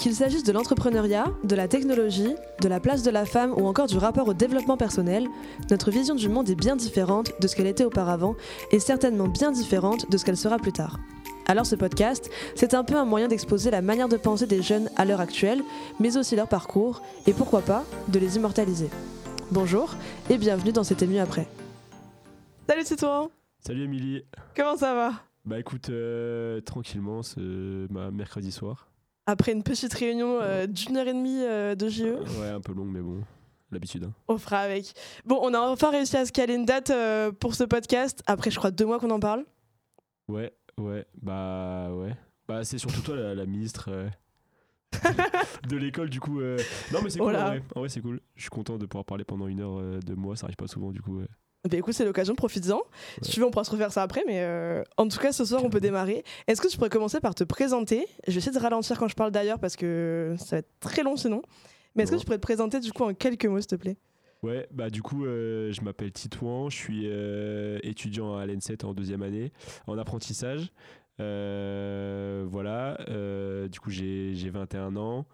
Qu'il s'agisse de l'entrepreneuriat, de la technologie, de la place de la femme ou encore du rapport au développement personnel, notre vision du monde est bien différente de ce qu'elle était auparavant et certainement bien différente de ce qu'elle sera plus tard. Alors ce podcast, c'est un peu un moyen d'exposer la manière de penser des jeunes à l'heure actuelle, mais aussi leur parcours, et pourquoi pas, de les immortaliser. Bonjour et bienvenue dans C'était mieux après. Salut Titouan Salut Émilie Comment ça va? Bah écoute, euh, tranquillement, c'est ma mercredi soir. Après une petite réunion euh, d'une heure et demie euh, de JE. Ouais, un peu longue, mais bon, l'habitude. Hein. On fera avec. Bon, on a enfin réussi à se caler une date pour ce podcast. Après, je crois, deux mois qu'on en parle. Ouais, ouais, bah ouais. Bah c'est surtout toi la, ministre de l'école, du coup. Non, mais c'est cool, en vrai, en vrai c'est cool. Je suis content de pouvoir parler pendant une heure de moi, ça arrive pas souvent, du coup. Bah écoute, c'est l'occasion, profites-en. Si tu veux, on pourra se refaire ça après, mais euh, en tout cas, ce soir, on peut démarrer. Est-ce que tu pourrais commencer par te présenter? Je vais essayer de ralentir quand je parle d'ailleurs parce que ça va être très long sinon. Mais est-ce que tu pourrais te présenter du coup en quelques mots, s'il te plaît? Ouais, bah du coup, euh, je m'appelle Titouan, je suis euh, étudiant à l'ENSET en deuxième année, en apprentissage. voilà, du coup, j'ai 21 ans.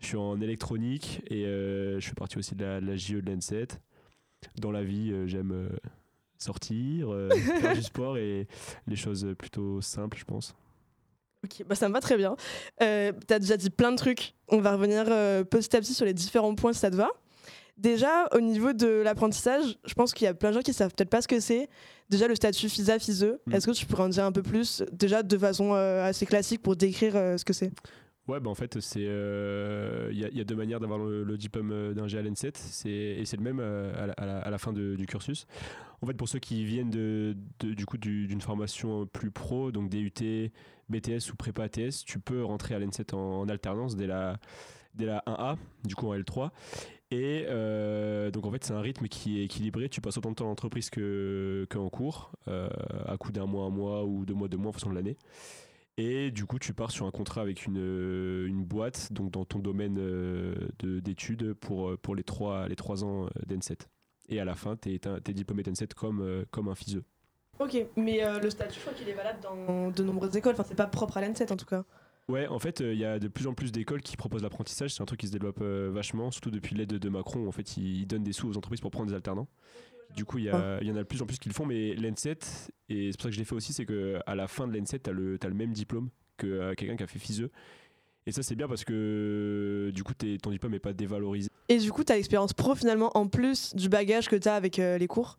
Je suis en électronique et je fais partie aussi de la, de la JE de l'ENSET dans la vie, euh, j'aime euh, sortir, euh, faire du sport et les choses plutôt simples, je pense. Ok, bah ça me va très bien. Euh, tu as déjà dit plein de trucs. On va revenir petit à petit sur les différents points si ça te va. Déjà, au niveau de l'apprentissage, je pense qu'il y a plein de gens qui savent peut-être pas ce que c'est. Déjà, le statut FISA, FISE. Mm. Est-ce que tu pourrais en dire un peu plus, déjà de façon assez classique pour décrire ce que c'est? Ouais, bah en fait, c'est il euh, y, y, a deux manières d'avoir le, diplôme euh, d'un à 7 et c'est le même euh, à la, fin du cursus. En fait, pour ceux qui viennent de, du coup d'une formation plus pro, donc DUT, BTS ou prépa ATS, tu peux rentrer à l'ENSET en, en, alternance dès la, dès la 1A, du coup en L3. Et donc en fait, c'est un rythme qui est équilibré. Tu passes autant de temps en entreprise qu'en cours, à coup d'un mois, un mois ou deux mois, deux mois en fonction de l'année. Et du coup, tu pars sur un contrat avec une, euh, une boîte, donc dans ton domaine euh, d'études pour, euh, pour les trois, les trois ans d'ENSET. Et à la fin, tu es, es, diplômé d'ENSET comme, comme un FISE. Ok, mais le statut, je crois qu'il est valable dans de nombreuses écoles. Enfin, c'est pas propre à l'ENSET en tout cas. Ouais, en fait, il y a de plus en plus d'écoles qui proposent l'apprentissage. C'est un truc qui se développe vachement, surtout depuis l'aide de Macron. En fait, il, donne des sous aux entreprises pour prendre des alternants. Du coup, il y, y, en a de plus en plus qui le font, mais l'ENSET, et c'est pour ça que je l'ai fait aussi, c'est qu'à la fin de l'ENSET, tu as, as, le même diplôme que euh, quelqu'un qui a fait FISE. Et ça, c'est bien parce que du coup, ton diplôme n'est pas dévalorisé. Et du coup, tu as l'expérience pro finalement en plus du bagage que tu as avec euh, les cours.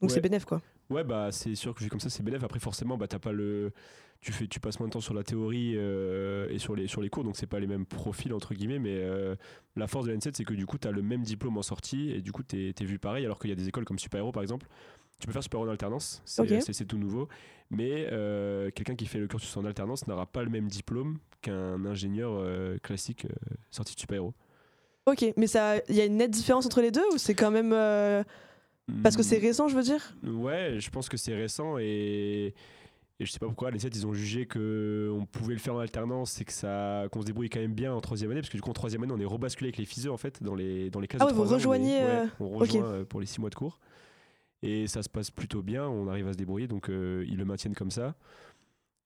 Donc c'est bénéf quoi. Ouais, bah c'est sûr que comme ça, c'est bénéf. Après, forcément, bah, t'as pas le. Tu, fais, tu passes moins de temps sur la théorie euh, et sur les, sur les cours, donc c'est pas les mêmes profils entre guillemets, mais la force de l'N7, c'est que du coup, tu as le même diplôme en sortie et du coup, tu es, vu pareil, alors qu'il y a des écoles comme Super Hero par exemple, tu peux faire super en alternance, c'est tout nouveau. Mais euh, quelqu'un qui fait le cursus en alternance n'aura pas le même diplôme qu'un ingénieur euh, classique euh, sorti de super héros. Ok, mais il y a une nette différence entre les deux ou c'est quand même. Parce que c'est hmm. récent, je veux dire? Ouais, je pense que c'est récent et. Et je sais pas pourquoi, les 7 ils ont jugé qu'on pouvait le faire en alternance et que ça qu'on se débrouille quand même bien en troisième année, parce que du coup en troisième année on est rebasculé avec les physeux en fait dans les, dans les classes ah ouais, vous rejoignez. On, rejoint pour les 6 mois de cours. Et ça se passe plutôt bien, on arrive à se débrouiller, donc euh, ils le maintiennent comme ça.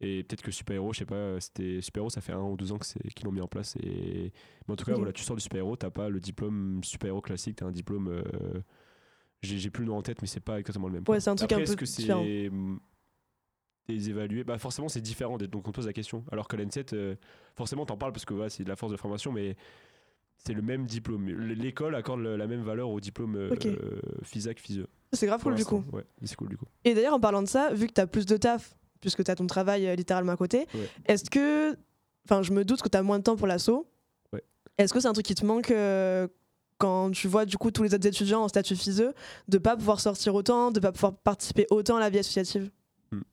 Et peut-être que Super Hero, je sais pas, c'était Super Hero, ça fait un ou deux ans qu'ils l'ont mis en place. Et... Mais en tout cas, voilà, tu sors du Super Hero, t'as pas le diplôme Super Hero classique, t'as un diplôme. Euh, j'ai plus le nom en tête, mais c'est pas exactement le même. Ouais, c'est un truc un peu que c'est des évalués bah forcément c'est différent donc on pose la question alors que l'N7 euh, forcément t'en parles parce que ouais, c'est de la force de formation mais c'est le même diplôme. L'école accorde la même valeur au diplôme euh, FISAC, FISE. C'est grave cool du coup. Ouais, c'est cool du coup. Et d'ailleurs, en parlant de ça, vu que tu as plus de taf, puisque tu as ton travail euh, littéralement à côté, est-ce que. Enfin, je me doute que tu as moins de temps pour l'assaut. Ouais. Est-ce que c'est un truc qui te manque euh, quand tu vois du coup tous les autres étudiants en statut FISE de pas pouvoir sortir autant, de pas pouvoir participer autant à la vie associative?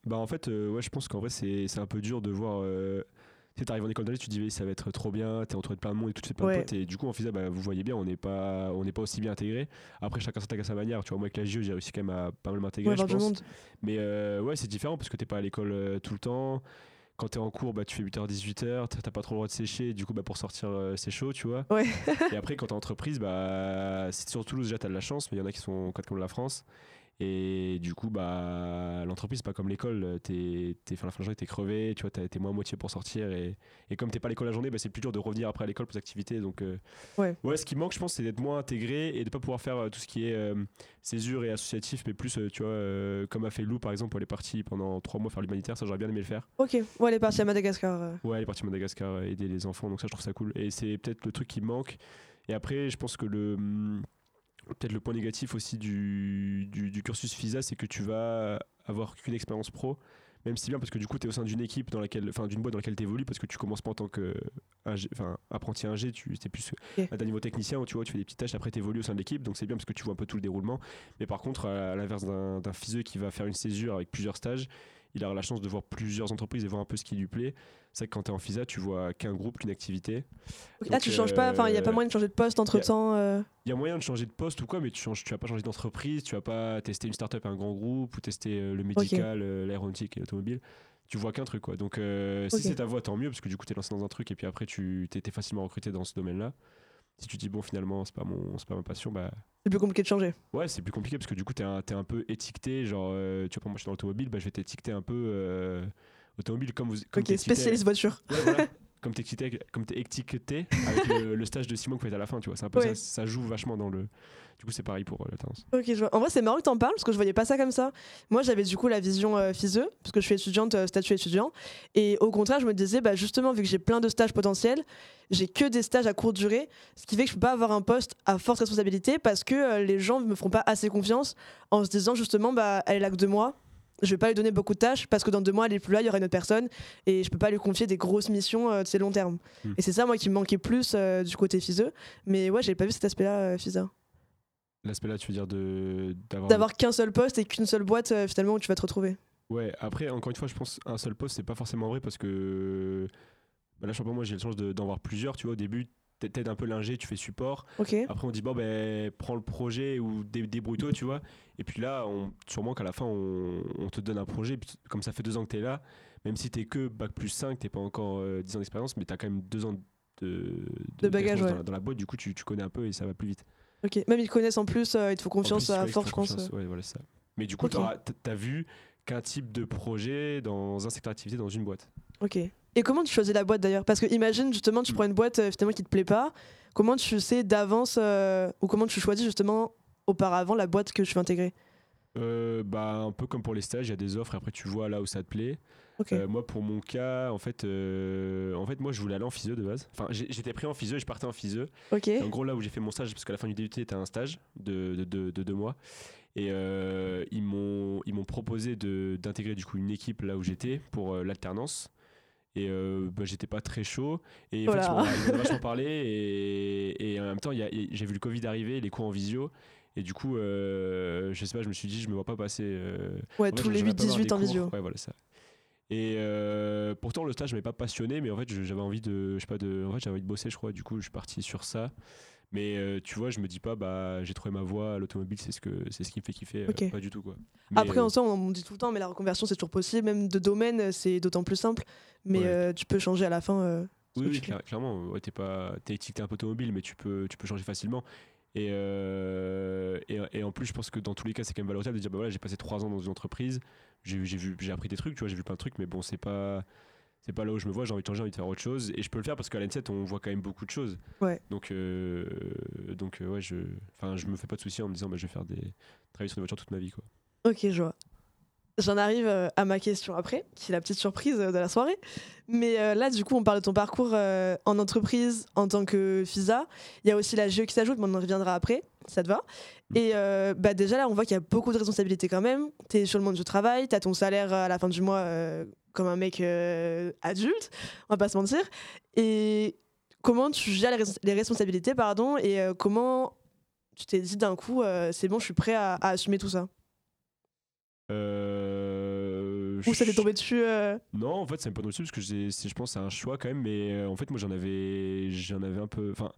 Bah en fait, ouais, je pense qu'en vrai, c'est un peu dur de voir tu arrives en école d'année, tu te dis ça va être trop bien, t'es entouré de plein de monde et tout, c'est plein de potes. Et du coup, en faisait, bah, vous voyez bien, on n'est pas, on n'est pas aussi bien intégré. Après, chacun s'attaque à sa manière. Tu vois, moi avec la JE, j'ai réussi quand même à pas mal m'intégrer, je pense. Mais euh, ouais, c'est différent parce que t'es pas à l'école euh, tout le temps. Quand t'es en cours, bah, tu fais 8h, 18h, t'as pas trop le droit de sécher. Du coup, bah, pour sortir, euh, c'est chaud, tu vois. et après, quand t'es en entreprise, bah, si t'es sur Toulouse, déjà t'as de la chance, mais il y en a qui sont comme la France. Et du coup, bah, l'entreprise, c'est pas comme l'école. T'es, t'es, fin, la fin de journée, t'es crevé, tu vois, t'es moins moitié pour sortir. Et, et comme t'es pas à l'école la journée, bah, c'est plus dur de revenir après à l'école pour les activités. Donc, euh, ouais. ouais. ce qui manque, je pense, c'est d'être moins intégré et de pas pouvoir faire euh, tout ce qui est euh, césure et associatif, mais plus, tu vois, comme a fait Lou, par exemple, où elle est partie pendant trois mois faire l'humanitaire. Ça, j'aurais bien aimé le faire. Ok, ouais, elle est partie à Madagascar. Ouais, elle est partie à Madagascar, aider les enfants. Donc, ça, je trouve ça cool. Et c'est peut-être le truc qui manque. Et après, je pense que le hum, peut-être le point négatif aussi du, du, cursus FISA, c'est que tu vas avoir qu'une expérience pro. Même si bien parce que du coup tu es au sein d'une équipe dans laquelle enfin d'une boîte dans laquelle tu évolues parce que tu commences pas en tant que enfin apprenti ingé, tu es plus à d'un niveau technicien où tu vois tu fais des petites tâches après tu évolues au sein de l'équipe donc c'est bien parce que tu vois un peu tout le déroulement. Mais par contre à l'inverse d'un FISE qui va faire une césure avec plusieurs stages, il aura la chance de voir plusieurs entreprises et voir un peu ce qui lui plaît. C'est que quand tu es en FISA, tu vois qu'un groupe, qu'une activité. Là, tu changes pas, enfin, il n'y a pas euh, moyen de changer de poste entre temps. Euh. Il y a moyen de changer de poste ou quoi, mais tu changes, tu vas pas changer d'entreprise, tu vas pas tester une startup, un grand groupe ou tester euh, le médical, l'aéronautique et l'automobile. Tu vois qu'un truc quoi. Donc si c'est ta voie, tant mieux parce que du coup tu es lancé dans un truc et puis après tu t'es facilement recruté dans ce domaine-là si tu dis bon finalement c'est pas mon c'est pas ma passion bah c'est plus compliqué de changer ouais c'est plus compliqué parce que du coup t'es un, es un peu étiqueté genre tu vois moi je suis dans l'automobile bah je vais t'étiqueter un peu automobile comme vous. Comme ok, spécialiste voiture. comme t'es comme es étiqueté avec le, stage de Simon que vous à la fin, tu vois. C'est un peu ça, ça joue vachement dans le. Du coup, c'est pareil pour euh, l'alternance. Ok, je vois. En vrai, c'est marrant que t'en parles parce que je voyais pas ça comme ça. Moi, j'avais du coup la vision euh, FISE parce que je suis étudiante, euh, statut étudiant. Et au contraire, je me disais, bah, justement, vu que j'ai plein de stages potentiels, j'ai que des stages à courte durée, ce qui fait que je peux pas avoir un poste à forte responsabilité parce que euh, les gens me feront pas assez confiance en se disant justement, bah, elle est là que deux mois je vais pas lui donner beaucoup de tâches parce que dans deux mois, elle est plus là, il y aura une autre personne et je peux pas lui confier des grosses missions euh, de ces long terme. Hmm. Et c'est ça, moi, qui me manquait plus euh, du côté FISE. Mais ouais, j'avais pas vu cet aspect-là, euh, L'aspect-là, tu veux dire de d'avoir qu'un seul poste et qu'une seule boîte euh, finalement où tu vas te retrouver. Ouais, après, encore une fois, je pense un seul poste, c'est pas forcément vrai parce que bah là, je sais pas, moi, j'ai la chance d'en voir plusieurs. Tu vois, au début, t'aides un peu l'ingé, tu fais support. Après, on dit, bon, ben, prends le projet ou débrouille-toi, tu vois. Et puis là, on, sûrement qu'à la fin, on, te donne un projet. Comme ça fait deux ans que tu es là, même si t'es que bac plus 5, t'es pas encore 10 euh, ans d'expérience, mais tu as quand même deux ans de, de, bagage dans, la boîte. Du coup, tu, tu, connais un peu et ça va plus vite. Ok, même ils connaissent en plus, euh, il te faut confiance à force, je pense. Ouais, voilà, ça. Mais du coup, tu as vu qu'un type de projet dans un secteur d'activité dans une boîte. Ok. Et comment tu choisis la boîte d'ailleurs? Parce que imagine justement tu prends une boîte euh, finalement qui te plaît pas. Comment tu sais d'avance euh, ou comment tu choisis justement auparavant la boîte que tu veux intégrer? Euh, bah, un peu comme pour les stages, il y a des offres après tu vois là où ça te plaît. moi, pour mon cas, en fait, en fait, moi, je voulais aller en physio de base. Enfin, j'étais pris en physio et je partais en physio. En gros, là où j'ai fait mon stage, parce qu'à la fin du DUT, c'était un stage de, de, de, de, deux mois. Et ils m'ont ils m'ont proposé d'intégrer du coup une équipe là où j'étais pour l'alternance et euh, bah, j'étais pas très chaud. Et en fait, on, a, vachement parlé. Et, et, en même temps j'ai vu le Covid arriver les cours en visio. Et du coup euh, je sais pas je me suis dit je me vois pas passer euh, ouais tous les 8 18 en visio. ouais voilà ça. Et pourtant le stage m'avait pas passionné mais en fait j'avais envie de je sais pas de en fait j'avais envie de bosser je crois. Du coup je suis parti sur ça mais euh, tu vois, je me dis pas, bah, j'ai trouvé ma voie l'automobile, c'est ce, que, c'est ce qui me fait kiffer. Euh, pas du tout. Quoi. Après, en soi, on, dit tout le temps, mais la reconversion, c'est toujours possible. Même de domaine, c'est d'autant plus simple. Mais euh, tu peux changer à la fin. oui, clairement. Ouais, t'es, pas, t'es étiqueté un peu automobile, mais tu peux, tu peux changer facilement. Et, et, et, en plus, je pense que dans tous les cas, c'est quand même valorisable de dire bah voilà, j'ai passé trois ans dans une entreprise, j'ai, j'ai, vu, j'ai appris des trucs, tu vois, j'ai vu plein de trucs, mais bon, c'est pas c'est pas là où je me vois, j'ai envie de changer, j'ai envie de faire autre chose. Et je peux le faire parce qu'à l'N7, on voit quand même beaucoup de choses. Ouais. Donc, euh, donc euh, ouais, je, je me fais pas de soucis en me disant bah, je vais faire des travailler sur des voitures toute ma vie. Quoi. Ok, je vois. J'en arrive euh, à ma question après, qui est la petite surprise de la soirée. Mais là, du coup, on parle de ton parcours en entreprise en tant que FISA. Il y a aussi la GE qui s'ajoute, mais on en reviendra après, ça te va. Mm. Et bah, déjà là, on voit qu'il y a beaucoup de responsabilités quand même. Tu es sur le monde du travail, tu as ton salaire à la fin du mois comme un mec euh, adulte, on va pas se mentir. Et comment tu gères les, responsabilités, pardon, et euh, comment tu t'es dit d'un coup, euh, c'est bon, je suis prêt à, assumer tout ça? Ou ça t'est tombé dessus Non, en fait, ça m'est pas tombé dessus parce que je pense c'est un choix quand même, mais en fait, moi j'en avais, j'en avais un peu. Enfin,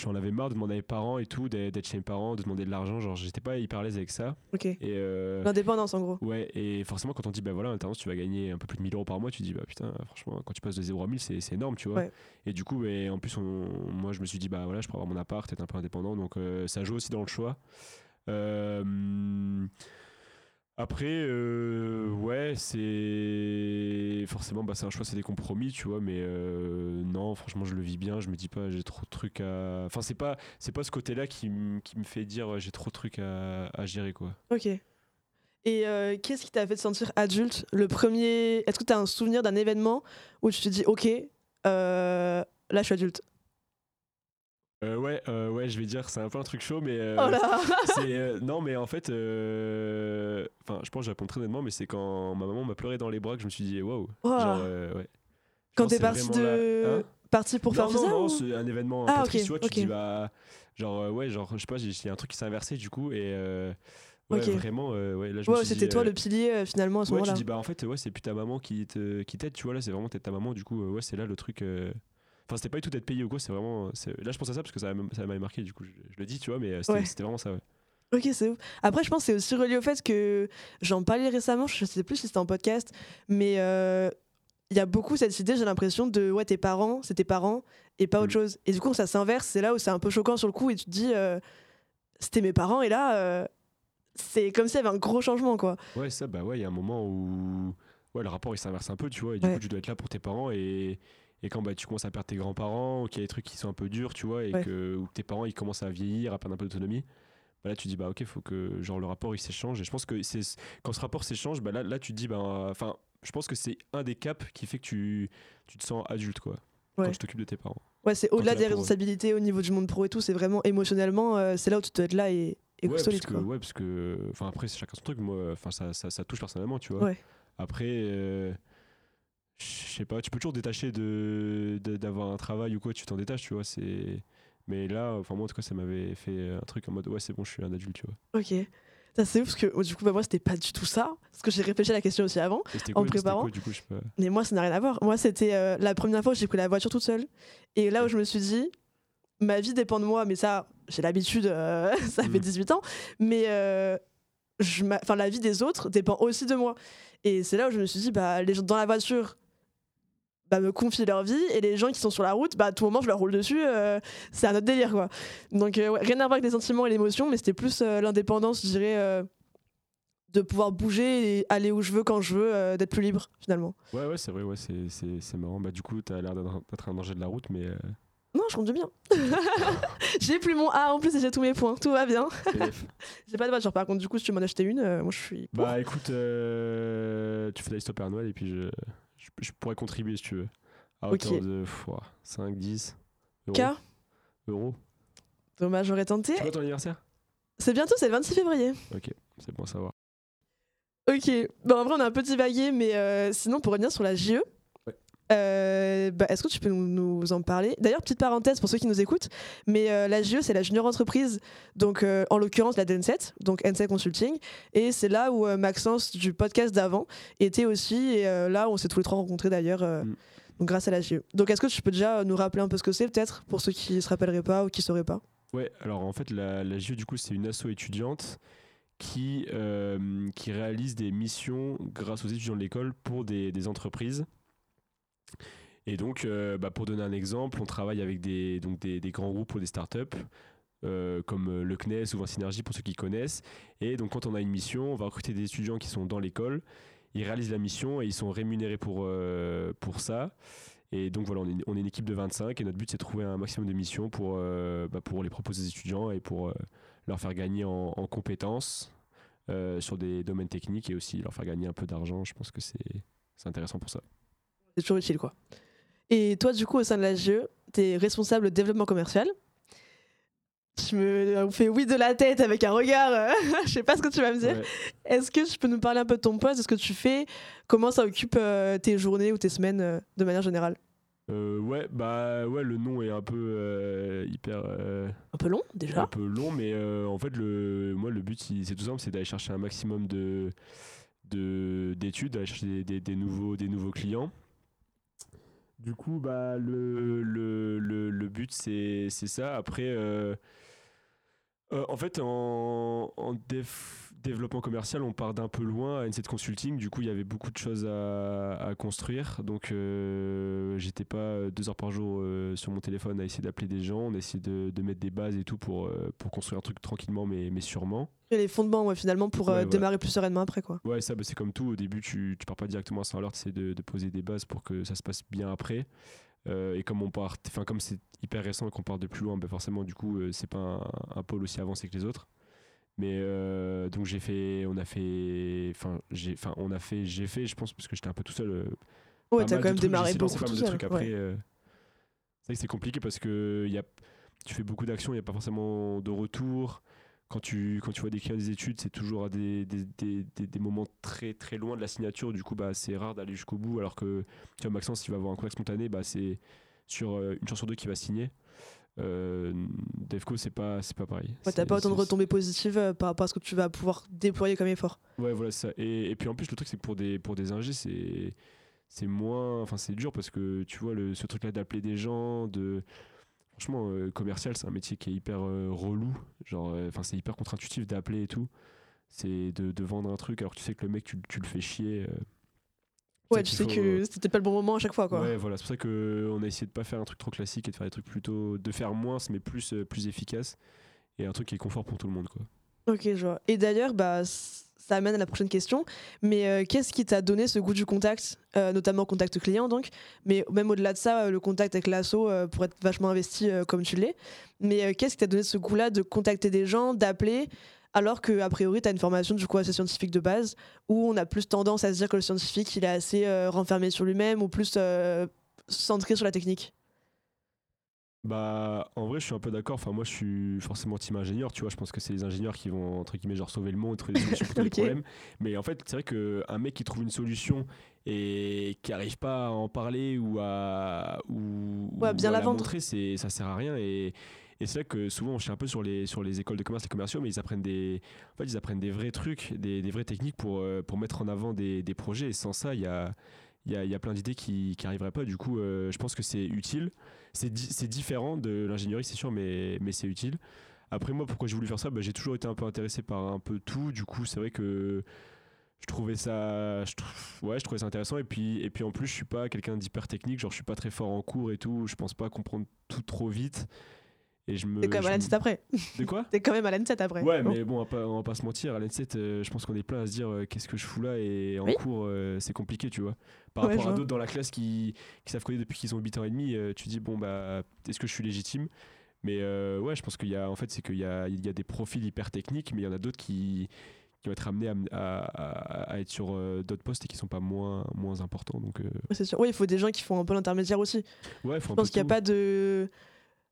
j'en avais marre de demander à mes parents et tout, d'être chez mes parents, de demander de l'argent. Genre, j'étais pas hyper à l'aise avec ça. Ok. Et euh, L'indépendance, en gros. Ouais, et forcément, quand on dit, bah voilà, en tu vas gagner un peu plus de 1000 euros par mois, tu dis, bah putain, franchement, quand tu passes de 0 à 1000, c'est énorme, tu vois. Et du coup, et en plus, moi, je me suis dit, bah voilà, je peux avoir mon appart, être un peu indépendant, donc euh, ça joue aussi dans le choix. Euh, après, euh, ouais, c'est forcément, bah, c'est un choix, c'est des compromis, tu vois. Mais euh, non, franchement, je le vis bien. Je me dis pas, j'ai trop de trucs à. Enfin, c'est pas, c'est pas ce côté-là qui, me fait dire, j'ai trop de trucs à, gérer, quoi. Ok. Et euh, qu'est-ce qui t'a fait te sentir adulte? Le premier. Est-ce que tu un souvenir d'un événement où tu te dis, ok, là je suis adulte? Euh, ouais, euh, ouais, je vais dire, c'est un peu un truc chaud, mais. euh, Oh euh, non mais en fait enfin je pense que je réponds très honnêtement mais c'est quand ma maman m'a pleuré dans les bras que je me suis dit waouh Wow. ouais Quand t'es parti de. Hein Parti pour non faire non visa non ou- c'est un événement un Ah, peu ok, triste tu vois tu ok. te dis bah genre ouais genre je sais pas il y a un truc qui s'est inversé du coup et ouais vraiment ouais là je suis c'était toi le pilier finalement à ce ouais tu moment-là. dis bah en fait ouais c'est plus ta maman qui te qui t'aide tu vois là c'est vraiment ta maman du coup ouais c'est là le truc Enfin, c'était pas du tout d'être payé ou quoi, c'est vraiment. Là, je pense à ça parce que ça m'a ça m'avait marqué, du coup, je, je le dis, tu vois, mais euh, c'était Ouais. vraiment ça, ouais. Ok, c'est ouf. Après, je pense que c'est aussi relié au fait que j'en parlais récemment, je sais plus si c'était en podcast, mais euh, il y a beaucoup cette idée, j'ai l'impression, de ouais, tes parents, c'est tes parents et pas autre Mm. chose. Et du coup, ça s'inverse, c'est là où c'est un peu choquant sur le coup et tu te dis, euh, c'était mes parents et là, euh, c'est comme s'il y avait un gros changement, quoi. Ouais, ça, bah ouais, il y a un moment où ouais, le rapport il s'inverse un peu, tu vois, et du Ouais. coup tu dois être là pour tes parents et, et quand bah, tu commences à perdre tes grands-parents, ou qu'il y a des trucs qui sont un peu durs, tu vois, et Ouais. que ou que tes parents ils commencent à vieillir, à perdre un peu d'autonomie, bah là tu dis bah ok, faut que genre le rapport il s'échange et je pense que c'est quand ce rapport s'échange, bah là, là tu te dis bah enfin, je pense que c'est un des caps qui fait que tu, tu te sens adulte quoi. Ouais. Quand tu t'occupes de tes parents. Ouais, c'est au-delà des responsabilités au niveau du monde pro et tout, c'est vraiment émotionnellement, euh, c'est là où tu dois être là et, et ouais, solide, parce que, quoi. ouais, parce que enfin après c'est chacun son truc, moi enfin ça, ça, ça touche personnellement, tu vois. Après, euh, je sais pas, tu peux toujours détacher de d'avoir un travail ou quoi, tu t'en détaches, tu vois. C'est mais là, enfin moi en tout cas, ça m'avait fait un truc en mode ouais c'est bon, je suis un adulte, tu vois. Ok. Ça, c'est ouf parce que oh, du coup, bah, moi, c'était pas du tout ça. Parce que j'ai réfléchi à la question aussi avant. En quoi, c'était préparant quoi, du coup, je. Mais moi, ça n'a rien à voir. Moi, c'était euh, la première fois où j'ai pris la voiture toute seule. Et là où je me suis dit, ma vie dépend de moi, mais ça, j'ai l'habitude, euh, ça fait Mm. 18 ans. Mais euh, je la vie des autres dépend aussi de moi. Et c'est là où je me suis dit, bah, les gens dans la voiture bah, me confient leur vie. Et les gens qui sont sur la route, bah, à tout moment, je leur roule dessus. euh, c'est un autre délire, quoi. Donc, euh, ouais, rien à voir avec les sentiments et l'émotion, mais c'était plus euh, l'indépendance, je dirais. de pouvoir bouger et aller où je veux quand je veux, d'être plus libre finalement. Ouais ouais, c'est vrai, ouais, c'est marrant. Bah du coup, t'as l'air d'être un danger de la route, mais Non, je conduis bien. j'ai plus mon A en plus et j'ai tous mes points. Tout va bien. J'ai pas de voiture par contre. Du coup, si tu m'en achetais une, euh, moi je suis. bah écoute, euh, tu fais la stop Père Noël et puis je, je, je pourrais contribuer si tu veux. À Ok. hauteur de pff, ouah, 5, 10 euros. K, euros. dommage, j'aurais tenté. C'est quoi ton anniversaire? C'est bientôt, c'est le 26 février. Ok, c'est bon à savoir. Ok. Bon, en vrai, on a un peu divagué, mais euh, sinon, pour revenir sur la JE. Euh, bah, Est-ce que tu peux nous, nous en parler? D'ailleurs, petite parenthèse pour ceux qui nous écoutent, mais euh, la JE, c'est la junior entreprise, donc euh, en l'occurrence la DN7, donc NC Consulting, et c'est là où Maxence du podcast d'avant était aussi, et là on s'est tous les trois rencontrés d'ailleurs, Mm. donc grâce à la JE. Donc est-ce que tu peux déjà nous rappeler un peu ce que c'est peut-être, pour ceux qui se rappelleraient pas ou qui sauraient pas? Ouais, alors en fait, la, la JE, du coup, c'est une asso étudiante qui, qui réalise des missions grâce aux étudiants de l'école pour des, des entreprises. Et donc, euh, bah, pour donner un exemple, on travaille avec des, donc des, grands groupes ou des startups. euh, comme euh, le CNES ou Synergie pour ceux qui connaissent. Et donc quand on a une mission, on va recruter des étudiants qui sont dans l'école. Ils réalisent la mission et ils sont rémunérés pour, euh, pour ça. Et donc voilà, on est, on est une équipe de 25 et notre but c'est de trouver un maximum de missions pour, bah, pour les proposer aux étudiants et pour leur faire gagner en, en compétences sur des domaines techniques et aussi leur faire gagner un peu d'argent. Je pense que c'est intéressant pour ça. C'est toujours utile quoi. Et toi, du coup, au sein de la GE, tu es responsable développement commercial. Tu me fais oui de la tête avec un regard, euh, je sais pas ce que tu vas me dire. Ouais. Est-ce que tu peux nous parler un peu de ton poste, de ce que tu fais, comment ça occupe euh, tes journées ou tes semaines euh, de manière générale? Euh, ouais, bah ouais, le nom est un peu euh, hyper euh, Un peu long un déjà. peu long, mais en fait, le, moi, le but, c'est tout simple, c'est d'aller chercher un maximum de de- d'études, d'aller chercher des, des- des nouveaux, des nouveaux clients. Du coup, bah, le, le, le, but, c'est ça. Après, euh, euh, en fait, en, en dev, développement commercial, on part d'un peu loin à N7 Consulting. Du coup, il y avait beaucoup de choses à, construire. Donc, euh, j'étais pas deux heures par jour euh, sur mon téléphone à essayer d'appeler des gens. On a essayé de, mettre des bases et tout pour, euh, pour construire un truc tranquillement, mais, mais sûrement. Et les fondements, ouais, finalement, pour démarrer plus sereinement après. Quoi. Ouais, ça, bah, c'est comme tout. Au début, tu, tu pars pas directement sans l'heure, tu essaies de, de, poser des bases pour que ça se passe bien après. et comme on part, enfin comme c'est hyper récent et qu'on part de plus loin, bah, forcément du coup c'est pas un, un, pôle aussi avancé que les autres. Mais euh, donc j'ai fait, on a fait, enfin j'ai, enfin on a fait, j'ai fait, je pense parce que j'étais un peu tout seul. Euh, ouais, t'as quand même démarré beaucoup. Trucs après, euh, c'est vrai que c'est compliqué parce que y a, tu fais beaucoup d'actions, il n'y a pas forcément de retour. Quand tu, quand tu vois des clients des études, c'est toujours à des, des, des, des, moments très très loin de la signature. Du coup, bah, c'est rare d'aller jusqu'au bout. Alors que tu vois, Maxence, s'il va avoir un contact spontané, bah, c'est sur une chance sur deux qu'il va signer. Euh, Devco, c'est pas, c'est pas pareil. Ouais, t'as pas autant de retombées positives euh, par rapport à ce que tu vas pouvoir déployer comme effort. Ouais, voilà ça. Et, et puis en plus, le truc, c'est que pour des, pour des ingés, c'est, c'est moins. Enfin, c'est dur parce que tu vois, le, ce truc-là d'appeler des gens, de. Franchement, euh, commercial, c'est un métier qui est hyper relou. Genre, enfin, c'est hyper contre-intuitif d'appeler et tout. C'est de, de, vendre un truc alors que tu sais que le mec, tu, tu le fais chier. Ouais, tu sais que c'était pas le bon moment à chaque fois, quoi. Ouais, voilà, c'est pour ça qu'on a essayé de pas faire un truc trop classique et de faire des trucs plutôt. de faire moins, mais plus, euh, plus efficace. Et un truc qui est confort pour tout le monde, quoi. Ok, je vois. Et d'ailleurs, bah, ça amène à la prochaine question. Mais euh, qu'est-ce qui t'a donné ce goût du contact, euh, notamment contact client, donc? Mais même au-delà de ça, le contact avec l'asso pour être vachement investi comme tu l'es. Mais qu'est-ce qui t'a donné ce goût-là de contacter des gens, d'appeler alors que a priori tu as une formation du coup assez scientifique de base où on a plus tendance à se dire que le scientifique il est assez euh, renfermé sur lui-même ou plus euh, centré sur la technique bah, en vrai, je suis un peu d'accord. Enfin, moi, je suis forcément team ingénieur, tu vois. Je pense que c'est les ingénieurs qui vont, entre guillemets, genre sauver le monde, trouver des solutions pour tous les problèmes. Mais en fait, c'est vrai qu'un mec qui trouve une solution et qui n'arrive pas à en parler ou à, ou, bien à la, vendre. montrer, ça sert à rien. Et, et c'est vrai que souvent, on cherche un peu sur les, sur les écoles de commerce et commerciaux, mais ils apprennent des, en fait, ils apprennent des vrais trucs, des, des vraies techniques pour, euh, pour mettre en avant des, des projets. Et sans ça, il y a, y, a, y a plein d'idées qui n'arriveraient pas. Du coup, euh, je pense que c'est utile. C'est c'est différent de l'ingénierie, c'est sûr, mais, mais c'est utile. Après, moi, pourquoi j'ai voulu faire ça? Bah, J'ai toujours été un peu intéressé par un peu tout. Du coup, c'est vrai que je trouvais ça je ouais je trouvais ça intéressant et puis et puis en plus je suis pas quelqu'un d'hyper technique genre je suis pas très fort en cours et tout je pense pas comprendre tout trop vite T'es quand même à l'N7 après. De quoi? T'es quand même à l'N7 après. Ouais, mais bon, on va pas, on va pas se mentir. À l'N7, euh, je pense qu'on est plein à se dire euh, qu'est-ce que je fous là et en cours, euh, c'est compliqué, tu vois. Par rapport à d'autres dans la classe qui, qui savent coder depuis qu'ils ont 8 ans et demi, tu dis, bon, bah, est-ce que je suis légitime? Mais ouais, je pense qu'il y a, en fait, c'est qu'il y a, il y a des profils hyper techniques, mais il y en a d'autres qui qui vont être amenés à, à, être sur d'autres postes et qui sont pas moins, moins importants. Donc, c'est sûr. Oui, il faut des gens qui font un peu l'intermédiaire aussi. Ouais, je pense qu'il n'y a pas de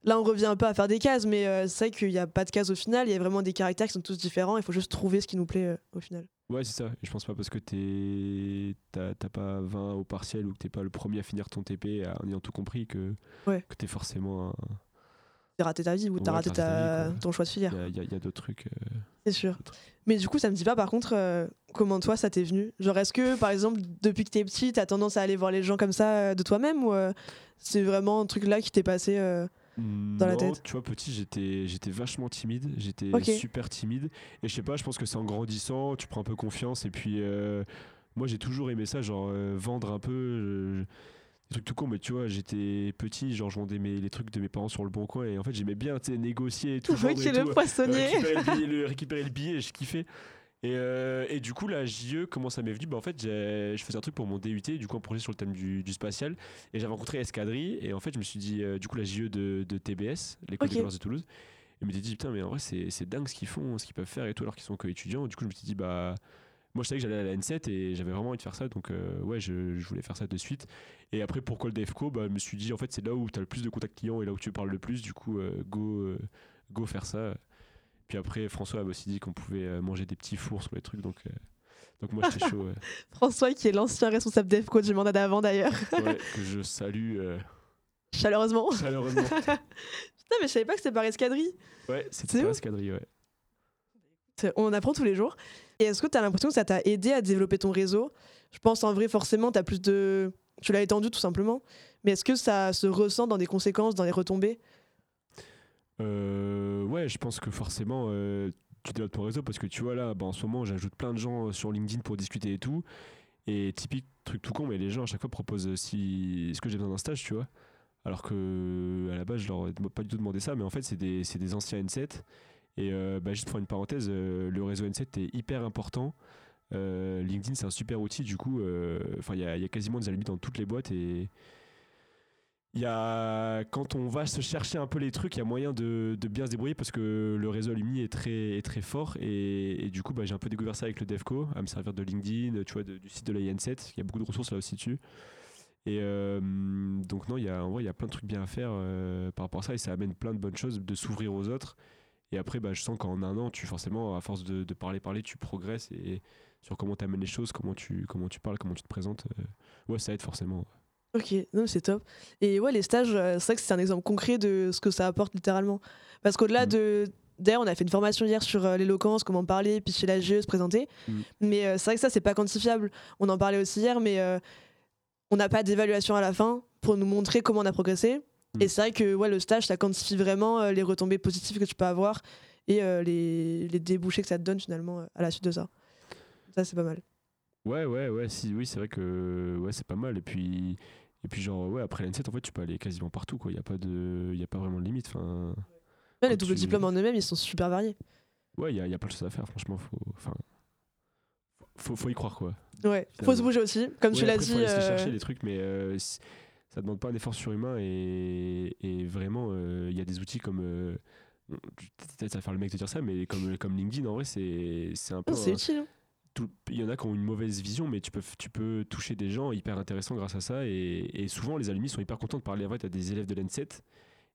Là, on revient un peu à faire des cases, mais euh, c'est vrai qu'il n'y a pas de cases au final. Il y a vraiment des caractères qui sont tous différents. Il faut juste trouver ce qui nous plaît euh, au final. Ouais, c'est ça. je pense pas parce que tu t'as pas 20 au partiel ou que t'es pas le premier à finir ton TP en ayant tout compris que, ouais. que t'es forcément. T'as raté ta vie ou t'as raté ta, ton choix de filière. Il y a, d'autres trucs. Euh, c'est sûr. Mais du coup, ça me dit pas par contre comment toi ça t'est venu? Genre, est-ce que par exemple, depuis que t'es petit, t'as tendance à aller voir les gens comme ça de toi-même ou c'est vraiment un truc là qui t'est passé dans la tête Tu vois, petit, j'étais, j'étais vachement timide. J'étais super timide. Et je sais pas, je pense que c'est en grandissant, tu prends un peu confiance. Et puis, euh, moi, j'ai toujours aimé ça, genre euh, vendre un peu. des trucs tout con, mais tu vois, j'étais petit, genre je vendais mes, les trucs de mes parents sur le bon coin. Et en fait, j'aimais bien, négocier et tout. le poissonnier. récupérer, le billet, le, récupérer le billet, je kiffais. Et, euh, et, du coup, la JE, comment ça m'est venu? Bah, En fait, je faisais un truc pour mon DUT, du coup, un projet sur le thème du, du spatial. Et j'avais rencontré Escadrille. Et en fait, je me suis dit, euh, du coup, la JE de, de TBS, l'école de commerce de Toulouse. Et je me suis dit, putain, mais en vrai, c'est dingue ce qu'ils font, ce qu'ils peuvent faire et tout, alors qu'ils sont co-étudiants. Du coup, je me suis dit, bah. Moi, je savais que j'allais à la N7 et j'avais vraiment envie de faire ça. Donc, euh, ouais, je, je, voulais faire ça de suite. Et après, pourquoi le DEFCO bah, Je me suis dit, en fait, c'est là où tu as le plus de contacts clients et là où tu parles le plus. Du coup, go, go faire ça. Puis après, François a aussi dit qu'on pouvait euh, manger des petits fours sur les trucs, donc, euh, donc moi j'étais chaud. François, qui est l'ancien responsable d'EFCO du mandat d'avant d'ailleurs. ouais, que je salue. Euh, chaleureusement. Chaleureusement. Putain, mais je savais pas que c'était par escadrille. Ouais, c'était par escadrille, ouais. On apprend tous les jours. Et est-ce que tu as l'impression que ça t'a aidé à développer ton réseau? Je pense en vrai, forcément, tu as plus de. Tu l'as étendu tout simplement. Mais est-ce que ça se ressent dans des conséquences, dans les retombées? Euh, ouais, je pense que forcément, euh, tu développes ton réseau parce que tu vois là, bah, en ce moment, j'ajoute plein de gens sur LinkedIn pour discuter et tout. Et typique truc tout con, mais les gens à chaque fois proposent si est-ce que j'ai besoin d'un stage, tu vois. Alors que à la base, je leur ai pas du tout demandé ça, mais en fait, c'est des, des, anciens N7. Et euh, bah, juste pour une parenthèse, euh, le réseau N7 est hyper important. Euh, LinkedIn, c'est un super outil, du coup, enfin, il y, y, a quasiment des alumni dans toutes les boîtes et y a, quand on va se chercher un peu les trucs, il y a moyen de, bien se débrouiller parce que le réseau alumni est très, très fort. Et, du coup, bah, j'ai un peu découvert ça avec le DevCo, à me servir de LinkedIn, tu vois, du site de la IN7. Il y a beaucoup de ressources là aussi dessus. Et euh, donc, non, il y, a, en il y a plein de trucs bien à faire euh, par rapport à ça et ça amène plein de bonnes choses de s'ouvrir aux autres. Et après, bah, je sens qu'en un an, tu forcément, à force de, de parler, parler, tu progresses et sur comment tu amènes les choses, comment tu, comment tu parles, comment tu te présentes. Euh, ouais, ça aide forcément. Ok, non, c'est top. Et ouais, les stages, euh, c'est vrai que c'est un exemple concret de ce que ça apporte littéralement. Parce qu'au-delà mm. de. D'ailleurs, on a fait une formation hier sur euh, l'éloquence, comment parler, pitcher la GE, se présenter. Mm. Mais euh, c'est vrai que ça, c'est pas quantifiable. On en parlait aussi hier, mais on n'a pas d'évaluation à la fin pour nous montrer comment on a progressé. Mm. Et c'est vrai que ouais, le stage, ça quantifie vraiment les retombées positives que tu peux avoir et les, les débouchés que ça te donne finalement à la suite de ça. Ça, c'est pas mal. Ouais, ouais, ouais, si, oui, c'est vrai que ouais, c'est pas mal. Et puis, et puis genre, ouais, après l'N7, en fait, tu peux aller quasiment partout, quoi. Il n'y a, pas de... y a pas vraiment de limite. Enfin, les doubles diplômes en eux-mêmes, ils sont super variés. Ouais, il y a, y a, plein de choses à faire, franchement. Faut, enfin, faut, faut y croire, quoi. Ouais, faut se bouger aussi, comme tu l'as dit. Faut euh... chercher des trucs, mais euh, ça demande pas un effort surhumain. Et, et vraiment, euh, il y a des outils comme. Euh, peut-être ça va faire le mec de dire ça, mais comme, comme LinkedIn, en vrai, c'est un peu. C'est utile. Hein il y en a qui ont une mauvaise vision, mais tu peux, tu peux toucher des gens hyper intéressants grâce à ça. Et, souvent, les alumni sont hyper contents de parler à des élèves de l'N7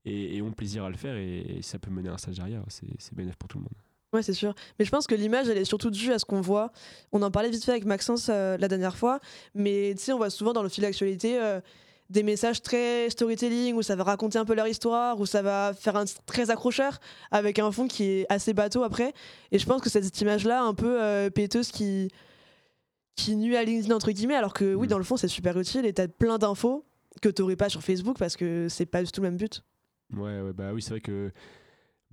et, ont plaisir à le faire. Et, ça peut mener à un stage derrière. C'est bénéfique pour tout le monde. Ouais, c'est sûr. Mais je pense que l'image, elle est surtout due à ce qu'on voit. On en parlait vite fait avec Maxence euh, la dernière fois, mais tu sais, on voit souvent dans le fil d'actualité. Euh, des messages très storytelling où ça va raconter un peu leur histoire, où ça va faire un très accrocheur avec un fond qui est assez bateau après. Et je pense que cette image-là, un peu euh, péteuse, qui, qui nuit à LinkedIn entre guillemets, alors que oui, mm. dans le fond, c'est super utile et t'as plein d'infos que t'aurais pas sur Facebook parce que c'est pas du tout le même but. Ouais, ouais bah oui, c'est vrai que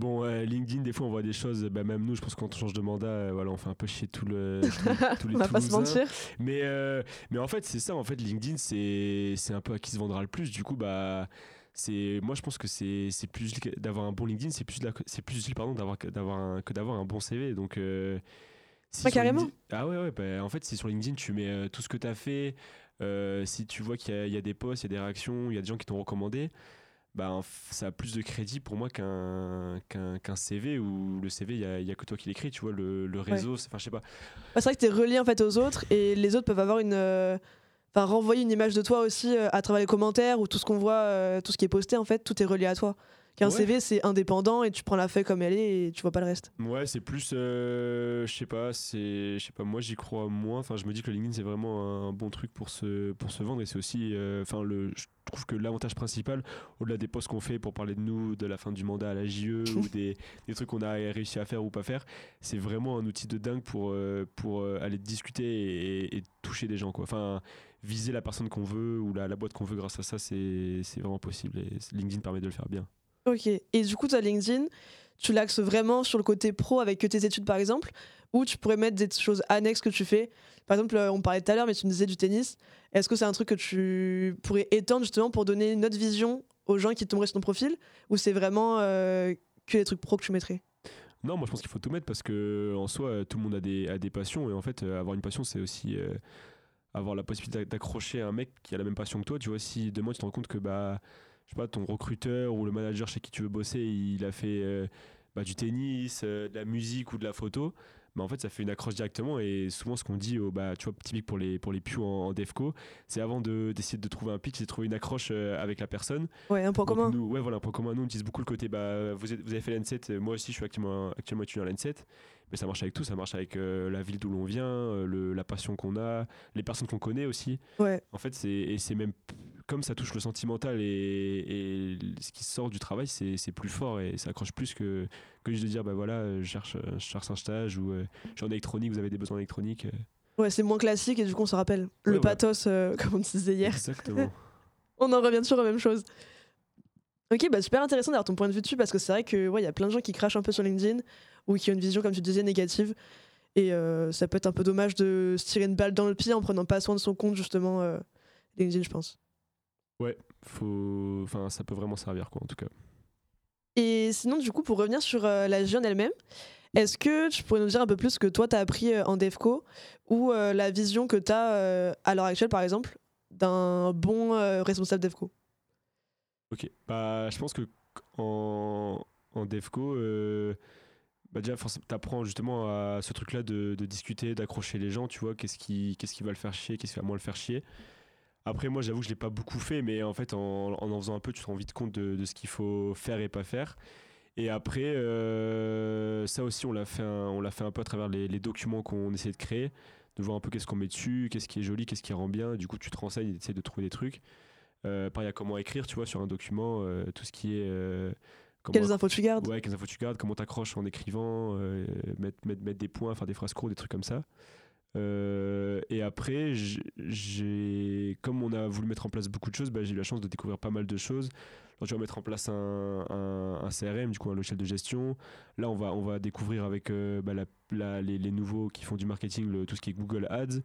Bon, LinkedIn, des fois, on voit des choses, bah, même nous, je pense que quand on change de mandat, euh, voilà, on fait un peu chier tout le, tout, les On va pas se mentir. Mais, euh, mais en fait, c'est ça, en fait, LinkedIn, c'est un peu à qui se vendra le plus. Du coup, bah, c'est moi, je pense que c'est plus d'avoir un bon LinkedIn, c'est plus, c'est plus utile pardon, d'avoir un, que d'avoir un bon CV. Donc, euh, si carrément. ah ouais, ouais, bah, en fait, si sur LinkedIn, tu mets tout ce que tu as fait, si tu vois qu'il y, y, a des posts, il y a des réactions, il y a des gens qui t'ont recommandé bah, ça a plus de crédit pour moi qu'un qu'un CV où le CV, il n'y a, que toi qui l'écris, tu vois, le, le réseau, enfin, je sais pas. c'est vrai que tu es relié en fait aux autres et les autres peuvent avoir une. Euh, enfin, renvoyer une image de toi aussi euh, à travers les commentaires ou tout ce qu'on voit, euh, tout ce qui est posté, en fait, tout est relié à toi. Qu'un CV, c'est indépendant et tu prends la feuille comme elle est et tu vois pas le reste. Ouais, c'est plus, je sais pas, c'est, je sais pas, moi j'y crois moins. Enfin, je me dis que le LinkedIn c'est vraiment un bon truc pour se, pour se vendre et c'est aussi, enfin, le, je trouve que l'avantage principal, au-delà des posts qu'on fait pour parler de nous, de la fin du mandat à la JE ou des, des, trucs qu'on a réussi à faire ou pas faire, c'est vraiment un outil de dingue pour, euh, pour euh, aller discuter et, toucher des gens. Quoi. Enfin, viser la personne qu'on veut ou la, la boîte qu'on veut grâce à ça, c'est vraiment possible et LinkedIn permet de le faire bien. Ok, et du coup, as LinkedIn, tu l'axes vraiment sur le côté pro avec tes études par exemple, ou tu pourrais mettre des choses annexes que tu fais? Par exemple, euh, on parlait tout à l'heure, mais tu me disais du tennis. Est-ce que c'est un truc que tu pourrais étendre justement pour donner une autre vision aux gens qui tomberaient sur ton profil Ou c'est vraiment euh, que les trucs pro que tu mettrais? Non, moi je pense qu'il faut tout mettre parce que en soi, tout le monde a des, a des passions et en fait, euh, avoir une passion, c'est aussi avoir la possibilité d'accrocher un mec qui a la même passion que toi. Tu vois, si demain tu te rends compte que bah, je sais pas, ton recruteur ou le manager chez qui tu veux bosser, il a fait bah, du tennis, de la musique ou de la photo. Bah, en fait ça fait une accroche directement et souvent ce qu'on dit au bah tu vois typique pour les pour les pious en, devco c'est avant de d'essayer de trouver un pitch c'est de trouver une accroche euh, avec la personne. Ouais un point commun. nous, ouais voilà un point commun. Nous on utilise beaucoup le côté bah vous, êtes, vous avez fait l'N7 moi aussi je suis actuellement actuellement étudiant à l'N7 mais ça marche avec tout. Ça marche avec euh, la ville d'où l'on vient euh, le, la passion qu'on a les personnes qu'on connaît aussi. Ouais. En fait c'est et c'est même comme ça touche le sentimental et, ce qui sort du travail, c'est plus fort et ça accroche plus que, que juste de dire bah voilà, je cherche, je cherche un stage ou euh, je suis en électronique, vous avez des besoins électroniques. Euh. Ouais, c'est moins classique et du coup on se rappelle. le pathos, euh, comme on disait hier. Exactement. on en revient toujours à la même chose. Ok, bah super intéressant d'avoir ton point de vue dessus parce que c'est vrai que ouais, il y a plein de gens qui crachent un peu sur LinkedIn ou qui ont une vision, comme tu disais, négative. Et euh, ça peut être un peu dommage de se tirer une balle dans le pied en prenant pas soin de son compte, justement, euh, LinkedIn, je pense. Ouais, faut... enfin, ça peut vraiment servir, quoi, en tout cas. Et sinon, du coup, pour revenir sur euh, la jeune elle-même, est-ce que tu pourrais nous dire un peu plus ce que toi, tu as appris en DEFCO ou la vision que tu as à l'heure actuelle, par exemple, d'un bon responsable DEFCO Ok, bah, je pense que en, en DEFCO, bah déjà, tu apprends justement à ce truc-là de, discuter, d'accrocher les gens, tu vois, qu'est-ce qui, qu'est-ce qui va le faire chier, qu'est-ce qui va moins le faire chier. Après, moi, j'avoue que je l'ai pas beaucoup fait, mais en fait, en en, faisant un peu, tu te rends vite compte de, ce qu'il faut faire et pas faire. Et après, euh, ça aussi, on l'a fait, un, on l'a fait un peu à travers les, documents qu'on essaie de créer, de voir un peu qu'est-ce qu'on met dessus, qu'est-ce qui est joli, qu'est-ce qui rend bien. Du coup, tu te renseignes et essaies de trouver des trucs. Euh, pareil, à comment écrire, tu vois, sur un document, euh, tout ce qui est euh, quelles infos tu gardes? Ouais, quelles infos tu gardes, comment t'accroches en écrivant, mettre, mettre, mettre, des points, faire des phrases courtes, des trucs comme ça. Euh, et après, j'ai, comme on a voulu mettre en place beaucoup de choses, bah, j'ai eu la chance de découvrir pas mal de choses. Alors, tu vas mettre en place un, un, CRM, du coup un logiciel de gestion. Là, on va, on va découvrir avec euh, bah, la, les, les, nouveaux qui font du marketing, tout ce qui est Google Ads.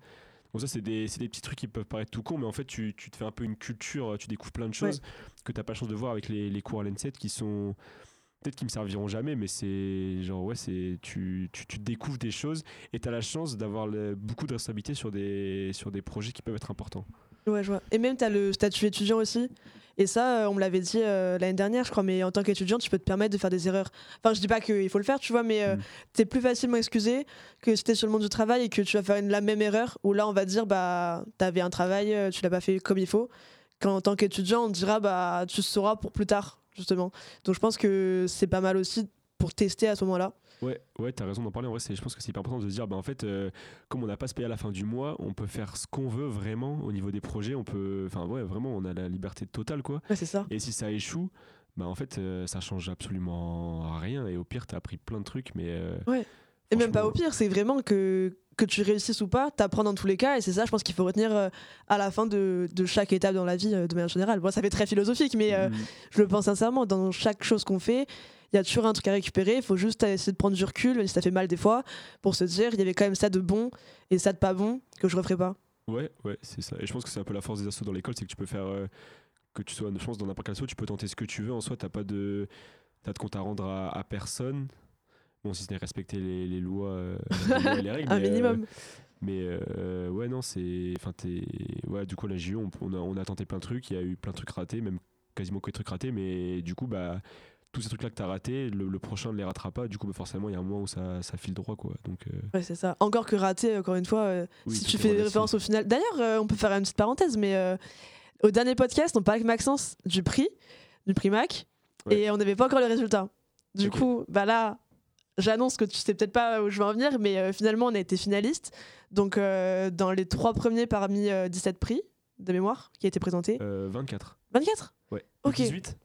Bon, ça, c'est des, des, petits trucs qui peuvent paraître tout con, mais en fait, tu, tu, te fais un peu une culture, tu découvres plein de choses que tu n'as pas chance de voir avec les, les cours à l'ENSET qui sont peut-être qui me serviront jamais, mais c'est genre, ouais, c'est tu, tu, tu, découvres des choses et tu as la chance d'avoir beaucoup de responsabilités sur des, sur des projets qui peuvent être importants. Ouais, je vois. Et même, tu as le statut étudiant aussi. Et ça, euh, on me l'avait dit euh, l'année dernière, je crois, mais en tant qu'étudiant, tu peux te permettre de faire des erreurs. Enfin, je dis pas qu'il faut le faire, tu vois, mais euh, mm. tu es plus facilement excusé que si tu es sur le monde du travail et que tu vas faire la même erreur, où là, on va dire, bah, tu avais un travail, tu l'as pas fait comme il faut. Quand en tant qu'étudiant, on dira, bah, tu sauras pour plus tard, justement. Donc, je pense que c'est pas mal aussi pour tester à ce moment-là. Ouais, ouais, t'as raison d'en parler. En vrai, je pense que c'est hyper important de se dire, bah, en fait, euh, comme on n'a pas se payer à la fin du mois, on peut faire ce qu'on veut vraiment au niveau des projets. On peut, enfin, ouais, vraiment, on a la liberté totale, quoi. Ouais, c'est ça. Et si ça échoue, bah, en fait, euh, ça change absolument rien. Et au pire, t'as appris plein de trucs, mais. Euh, ouais. Et même pas au pire, c'est vraiment que que tu réussisses ou pas, t'apprends dans tous les cas, et c'est ça, je pense qu'il faut retenir à la fin de, de, chaque étape dans la vie de manière générale. Bon, ça fait très philosophique, mais mm. je le pense sincèrement, dans chaque chose qu'on fait, il y a toujours un truc à récupérer. Il faut juste essayer de prendre du recul, si ça fait mal des fois, pour se dire il y avait quand même ça de bon et ça de pas bon que je referai pas. Ouais, ouais, c'est ça. Et je pense que c'est un peu la force des assos dans l'école, c'est que tu peux faire. Euh, que tu sois, je pense, dans n'importe quel asso, tu peux tenter ce que tu veux. En soi, t'as pas de. T'as de compte à rendre à, personne. Bon, si ce n'est respecter les, lois, euh, et les règles. un minimum. mais euh, ouais, non, c'est. Enfin, Ouais, du coup, la JU, on, on, a, on a tenté plein de trucs. Il y a eu plein de trucs ratés, même quasiment que des trucs ratés. Mais du coup, bah tous ces trucs-là que tu as ratés, le, prochain ne les ratera pas. Du coup, bah, forcément, il y a un moment où ça, ça file droit. Quoi. Donc, euh, Ouais, c'est ça. Encore que raté, encore une fois, euh, si tu fais des références au final. D'ailleurs, euh, on peut faire une petite parenthèse, mais au dernier podcast, on parlait avec Maxence du prix, du prix Mac, et on n'avait pas encore les résultats. Du coup, bah là, j'annonce que tu sais peut-être pas où je vais en venir, mais finalement, on a été finaliste. Donc, dans les trois premiers parmi 17 prix de mémoire qui a été présenté. 24. 24 Ouais. Ok. 18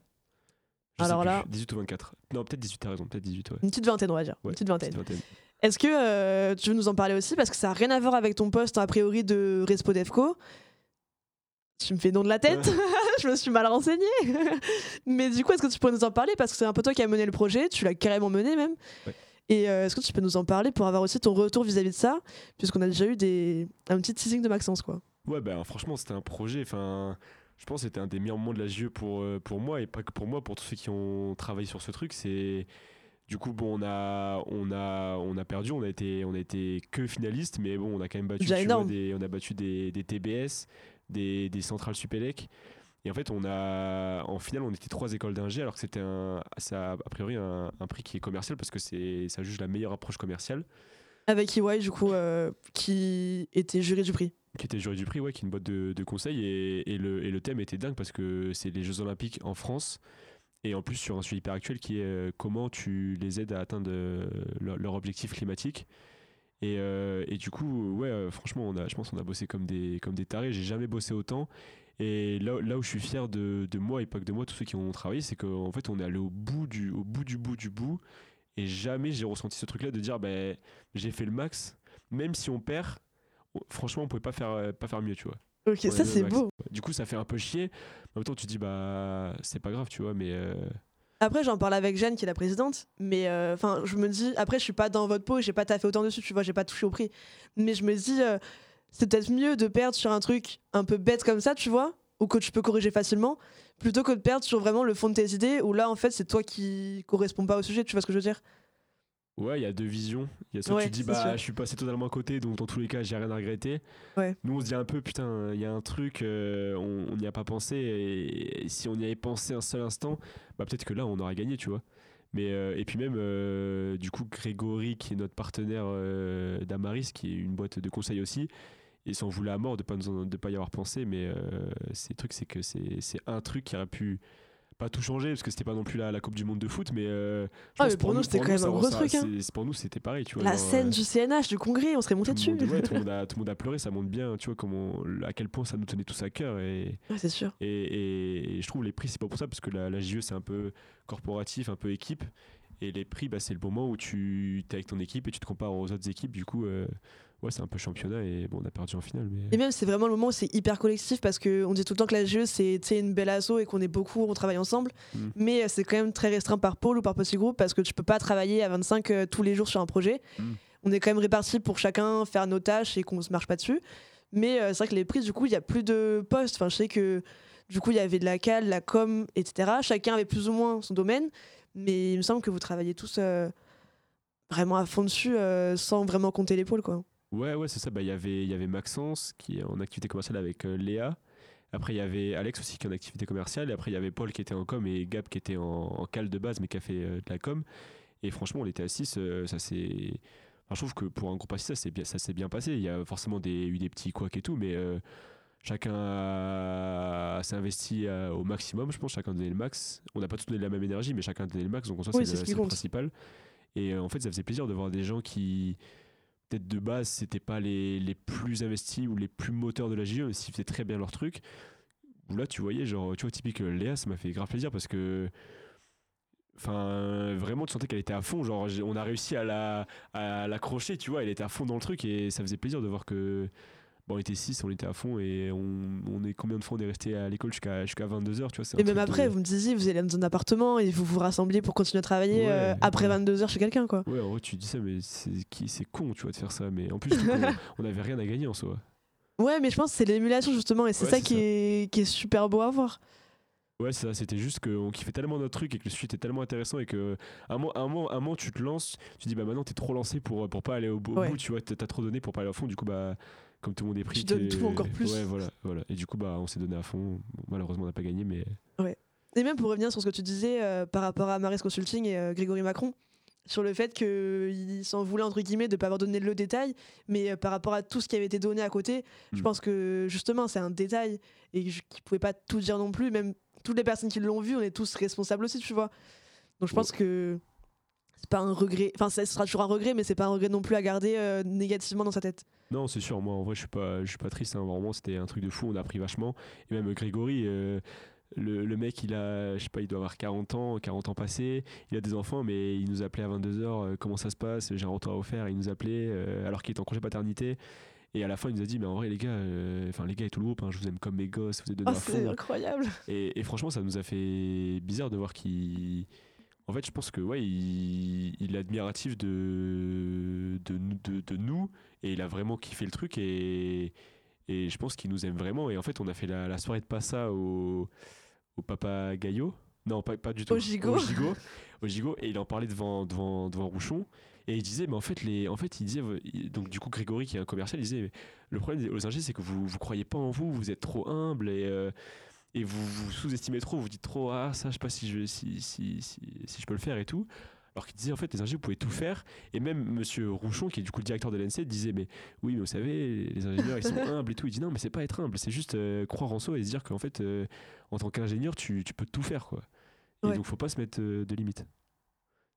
alors là. 18 ou 24. Non, peut-être 18, t'as raison, peut-être 18, ouais. Une petite vingtaine, on va dire. une petite vingtaine. Est-ce que euh, tu veux nous en parler aussi? Parce que ça n'a rien à voir avec ton poste, a priori, de Respo Defco. Tu me fais nom de la tête Je me suis mal renseignée Mais du coup, est-ce que tu pourrais nous en parler? Parce que c'est un peu toi qui as mené le projet, tu l'as carrément mené même. Et euh, est-ce que tu peux nous en parler pour avoir aussi ton retour vis-à-vis de ça? Puisqu'on a déjà eu des... un petit teasing de Maxence, quoi. Ouais, ben franchement, c'était un projet. Enfin je pense que c'était un des meilleurs moments de la JE pour, euh, pour moi et pas que pour moi, pour tous ceux qui ont travaillé sur ce truc. C'est du coup bon, on a on a on a perdu, on a été on a été que finaliste, mais bon, on a quand même battu des, on a battu des, des TBS, des, des centrales Supélec. Et en fait, on a en finale, on était trois écoles d'ingé, alors que c'était un, ça, a priori un, un, prix qui est commercial parce que c'est ça juge la meilleure approche commerciale. Avec EY, du coup, euh, qui était jury du prix qui était jury du prix, ouais, qui est une boîte de, de conseils. Et, et, le, et, le, thème était dingue parce que c'est les Jeux Olympiques en France. Et en plus, sur un sujet hyper actuel qui est euh, comment tu les aides à atteindre euh, leur, objectif climatique. Et, euh, et, du coup, ouais, franchement, on a, je pense qu'on a bossé comme des, comme des tarés. J'ai jamais bossé autant. Et là, là où je suis fier de, de moi et pas que de moi, tous ceux qui ont travaillé, c'est qu'en fait, on est allé au bout du, au bout du bout du bout. Et jamais j'ai ressenti ce truc-là de dire, ben, j'ai fait le max. Même si on perd, franchement, on pouvait pas faire, pas faire mieux, tu vois. Ok, On ça c'est beau. Du coup, ça fait un peu chier. En même temps, tu te dis, bah, c'est pas grave, tu vois, mais. euh, Après, j'en parle avec Jeanne, qui est la présidente, mais euh, enfin, je me dis, après, je suis pas dans votre peau, j'ai pas taffé autant dessus, tu vois, j'ai pas touché au prix. Mais je me dis, euh, c'est peut-être mieux de perdre sur un truc un peu bête comme ça, tu vois, ou que tu peux corriger facilement, plutôt que de perdre sur vraiment le fond de tes idées, où là, en fait, c'est toi qui correspond pas au sujet, tu vois ce que je veux dire? Ouais, il y a deux visions. Il y a soit Ouais, tu te dis, bah, sûr. je suis passé totalement à côté, donc dans tous les cas, j'ai rien à regretter. Ouais. Nous, on se dit un peu, putain, il y a un truc, euh, on n'y a pas pensé, et, et si on y avait pensé un seul instant, bah, peut-être que là, on aurait gagné, tu vois. Mais, euh, et puis même, euh, du coup, Grégory, qui est notre partenaire d'Amaris, qui est une boîte de conseil aussi, il s'en voulait à mort de pas nous en- de pas y avoir pensé, mais euh, c'est le truc, c'est que c'est un truc qui aurait pu pas tout changer parce que c'était pas non plus la, la Coupe du Monde de foot, mais, euh, Ah, mais pour nous, c'était quand même un gros ça- truc, hein. Pour nous, c'était pareil, tu vois. La genre, scène euh, du CNH, du congrès, on serait monté dessus. le, monde, ouais, tout, le monde a, tout le monde a pleuré, ça montre bien, tu vois, comment, à quel point ça nous tenait tous à cœur. Et, Ouais, c'est sûr. et, et- et je trouve les prix, c'est pas pour ça, parce que la, la JE, c'est un peu corporatif, un peu équipe. Et les prix, bah, c'est le moment où tu es avec ton équipe et tu te compares aux autres équipes. Du coup, euh, ouais, c'est un peu championnat et bon, on a perdu en finale. Mais... Et même, c'est vraiment le moment où c'est hyper collectif parce qu'on dit tout le temps que la GE, c'est une belle asso et qu'on est beaucoup, on travaille ensemble. Mm. Mais euh, c'est quand même très restreint par pôle ou par petit groupe parce que tu peux pas travailler à 25 euh, tous les jours sur un projet. Mm. On est quand même répartis pour chacun faire nos tâches et qu'on se marche pas dessus. Mais euh, c'est vrai que les prix, du coup, il y a plus de postes. Enfin, je sais que du coup, il y avait de la cal, de la com, etc. Chacun avait plus ou moins son domaine. Mais il me semble que vous travaillez tous euh, vraiment à fond dessus sans vraiment compter l'épaule, quoi. Ouais, ouais, c'est ça. Bah, Il y avait- il y avait Maxence qui est en activité commerciale avec euh, Léa. Après, il y avait Alex aussi qui est en activité commerciale. Et après, il y avait Paul qui était en com et Gab qui était en, en cal de base mais qui a fait euh, de la com. Et franchement, on était à 6. ça. Enfin, je trouve que pour un groupe à 6, ça s'est bien, ça s'est bien passé. Il y a forcément des, eu des petits couacs et tout, mais euh, chacun a- s'est investi euh, au maximum, je pense. Chacun a donné le max. On n'a pas tous donné la même énergie, mais chacun a donné le max. Donc, en soi, Oui, c'est c'est le, ce c'est le principal. Et euh, en fait, ça faisait plaisir de voir des gens qui, peut-être de base, c'était pas les, les plus investis ou les plus moteurs de la JE, mais s'ils faisaient très bien leur truc. Là, tu voyais, genre, tu vois, typique euh, Léa, ça m'a fait grave plaisir parce que. Enfin, vraiment, tu sentais qu'elle était à fond. Genre, on a réussi à la à l'accrocher, tu vois. Elle était à fond dans le truc et ça faisait plaisir de voir que. Bon, on était 6, on était à fond et on, on est combien de fois on est resté à l'école jusqu'à jusqu'à 22h, tu vois. Et même de- après, vous me disiez, vous allez dans un appartement et vous vous rassemblez pour continuer à travailler Ouais, euh, après ouais. 22h chez quelqu'un, quoi. Ouais, en vrai, tu dis ça, mais c'est con, tu vois, de faire ça. Mais en plus, on avait rien à gagner en soi. Ouais, mais je pense que c'est l'émulation justement, et c'est Ouais, ça, qui, ça. Est, qui est super beau à voir. Ouais, c'est ça, c'était juste qu'on kiffait tellement notre truc et que le sujet était tellement intéressant et que à un moment, un moment, un moment, tu te lances, tu dis bah maintenant t'es trop lancé pour, pour pas aller au, bout, au Ouais. bout, tu vois, t'as t'as trop donné pour pas aller au fond, du coup bah comme tout le monde est pris, Tu donnes tout encore plus. Ouais, voilà, voilà. Et du coup bah on s'est donné à fond. Bon, malheureusement on n'a pas gagné, mais Et même pour revenir sur ce que tu disais euh, par rapport à Maris Consulting et euh, Grégory Macron, sur le fait qu'il s'en voulait, entre guillemets, de ne pas avoir donné le détail, mais euh, par rapport à tout ce qui avait été donné à côté, je Mm. pense que justement, c'est un détail et je- qu'il ne pouvait pas tout dire non plus. Même toutes les personnes qui l'ont vu, on est tous responsables aussi, tu vois. Donc je pense que c'est pas un regret, enfin, ça sera toujours un regret, mais c'est pas un regret non plus à garder euh, négativement dans sa tête. Non, c'est sûr. Moi, en vrai, je suis pas, je suis pas triste. hein. Vraiment, c'était un truc de fou. On a appris vachement. Et même Grégory, euh, le, le mec, il a, je sais pas, il doit avoir 40 ans, 40 ans passés. Il a des enfants, mais il nous appelait à 22h. comment ça se passe? J'ai un retour à faire. Il nous appelait euh, alors qu'il était en congé paternité. Et à la fin, il nous a dit, mais en vrai, les gars, euh, enfin, les gars et tout le groupe, hein, je vous aime comme mes gosses, vous êtes donné Oh, c'est fond. incroyable. Et, et franchement, ça nous a fait bizarre de voir qu'il. En fait, je pense que ouais, il, il est admiratif de, de, nous- de, de nous et il a vraiment kiffé le truc et, et je pense qu'il nous aime vraiment. Et en fait, on a fait la, la soirée de Passa au, au Papa Gaillot. Non, pas, pas du tout. Au Gigot. Au Gigot. Au Gigot. Et il en parlait devant, devant, devant Rouchon. Et il disait, mais en fait, les, en fait, il disait, donc du coup, Grégory, qui est un commercial, il disait, le problème aux ingés, c'est que vous, vous croyez pas en vous, vous êtes trop humble et, euh, et vous vous sous-estimez trop, vous dites trop, ah, ça, je sais pas si je, si, si, si, si je peux le faire et tout. Alors qu'il disait, en fait, les ingénieurs, vous pouvez tout faire. Et même monsieur Rouchon, qui est du coup le directeur de l'ENC, disait, mais oui, mais vous savez, les ingénieurs, ils sont humbles et tout. Il dit, non, mais c'est pas être humble, c'est juste euh, croire en soi et se dire qu'en fait, euh, en tant qu'ingénieur, tu, tu peux tout faire, quoi. Et Ouais. donc, faut pas se mettre euh, de limites.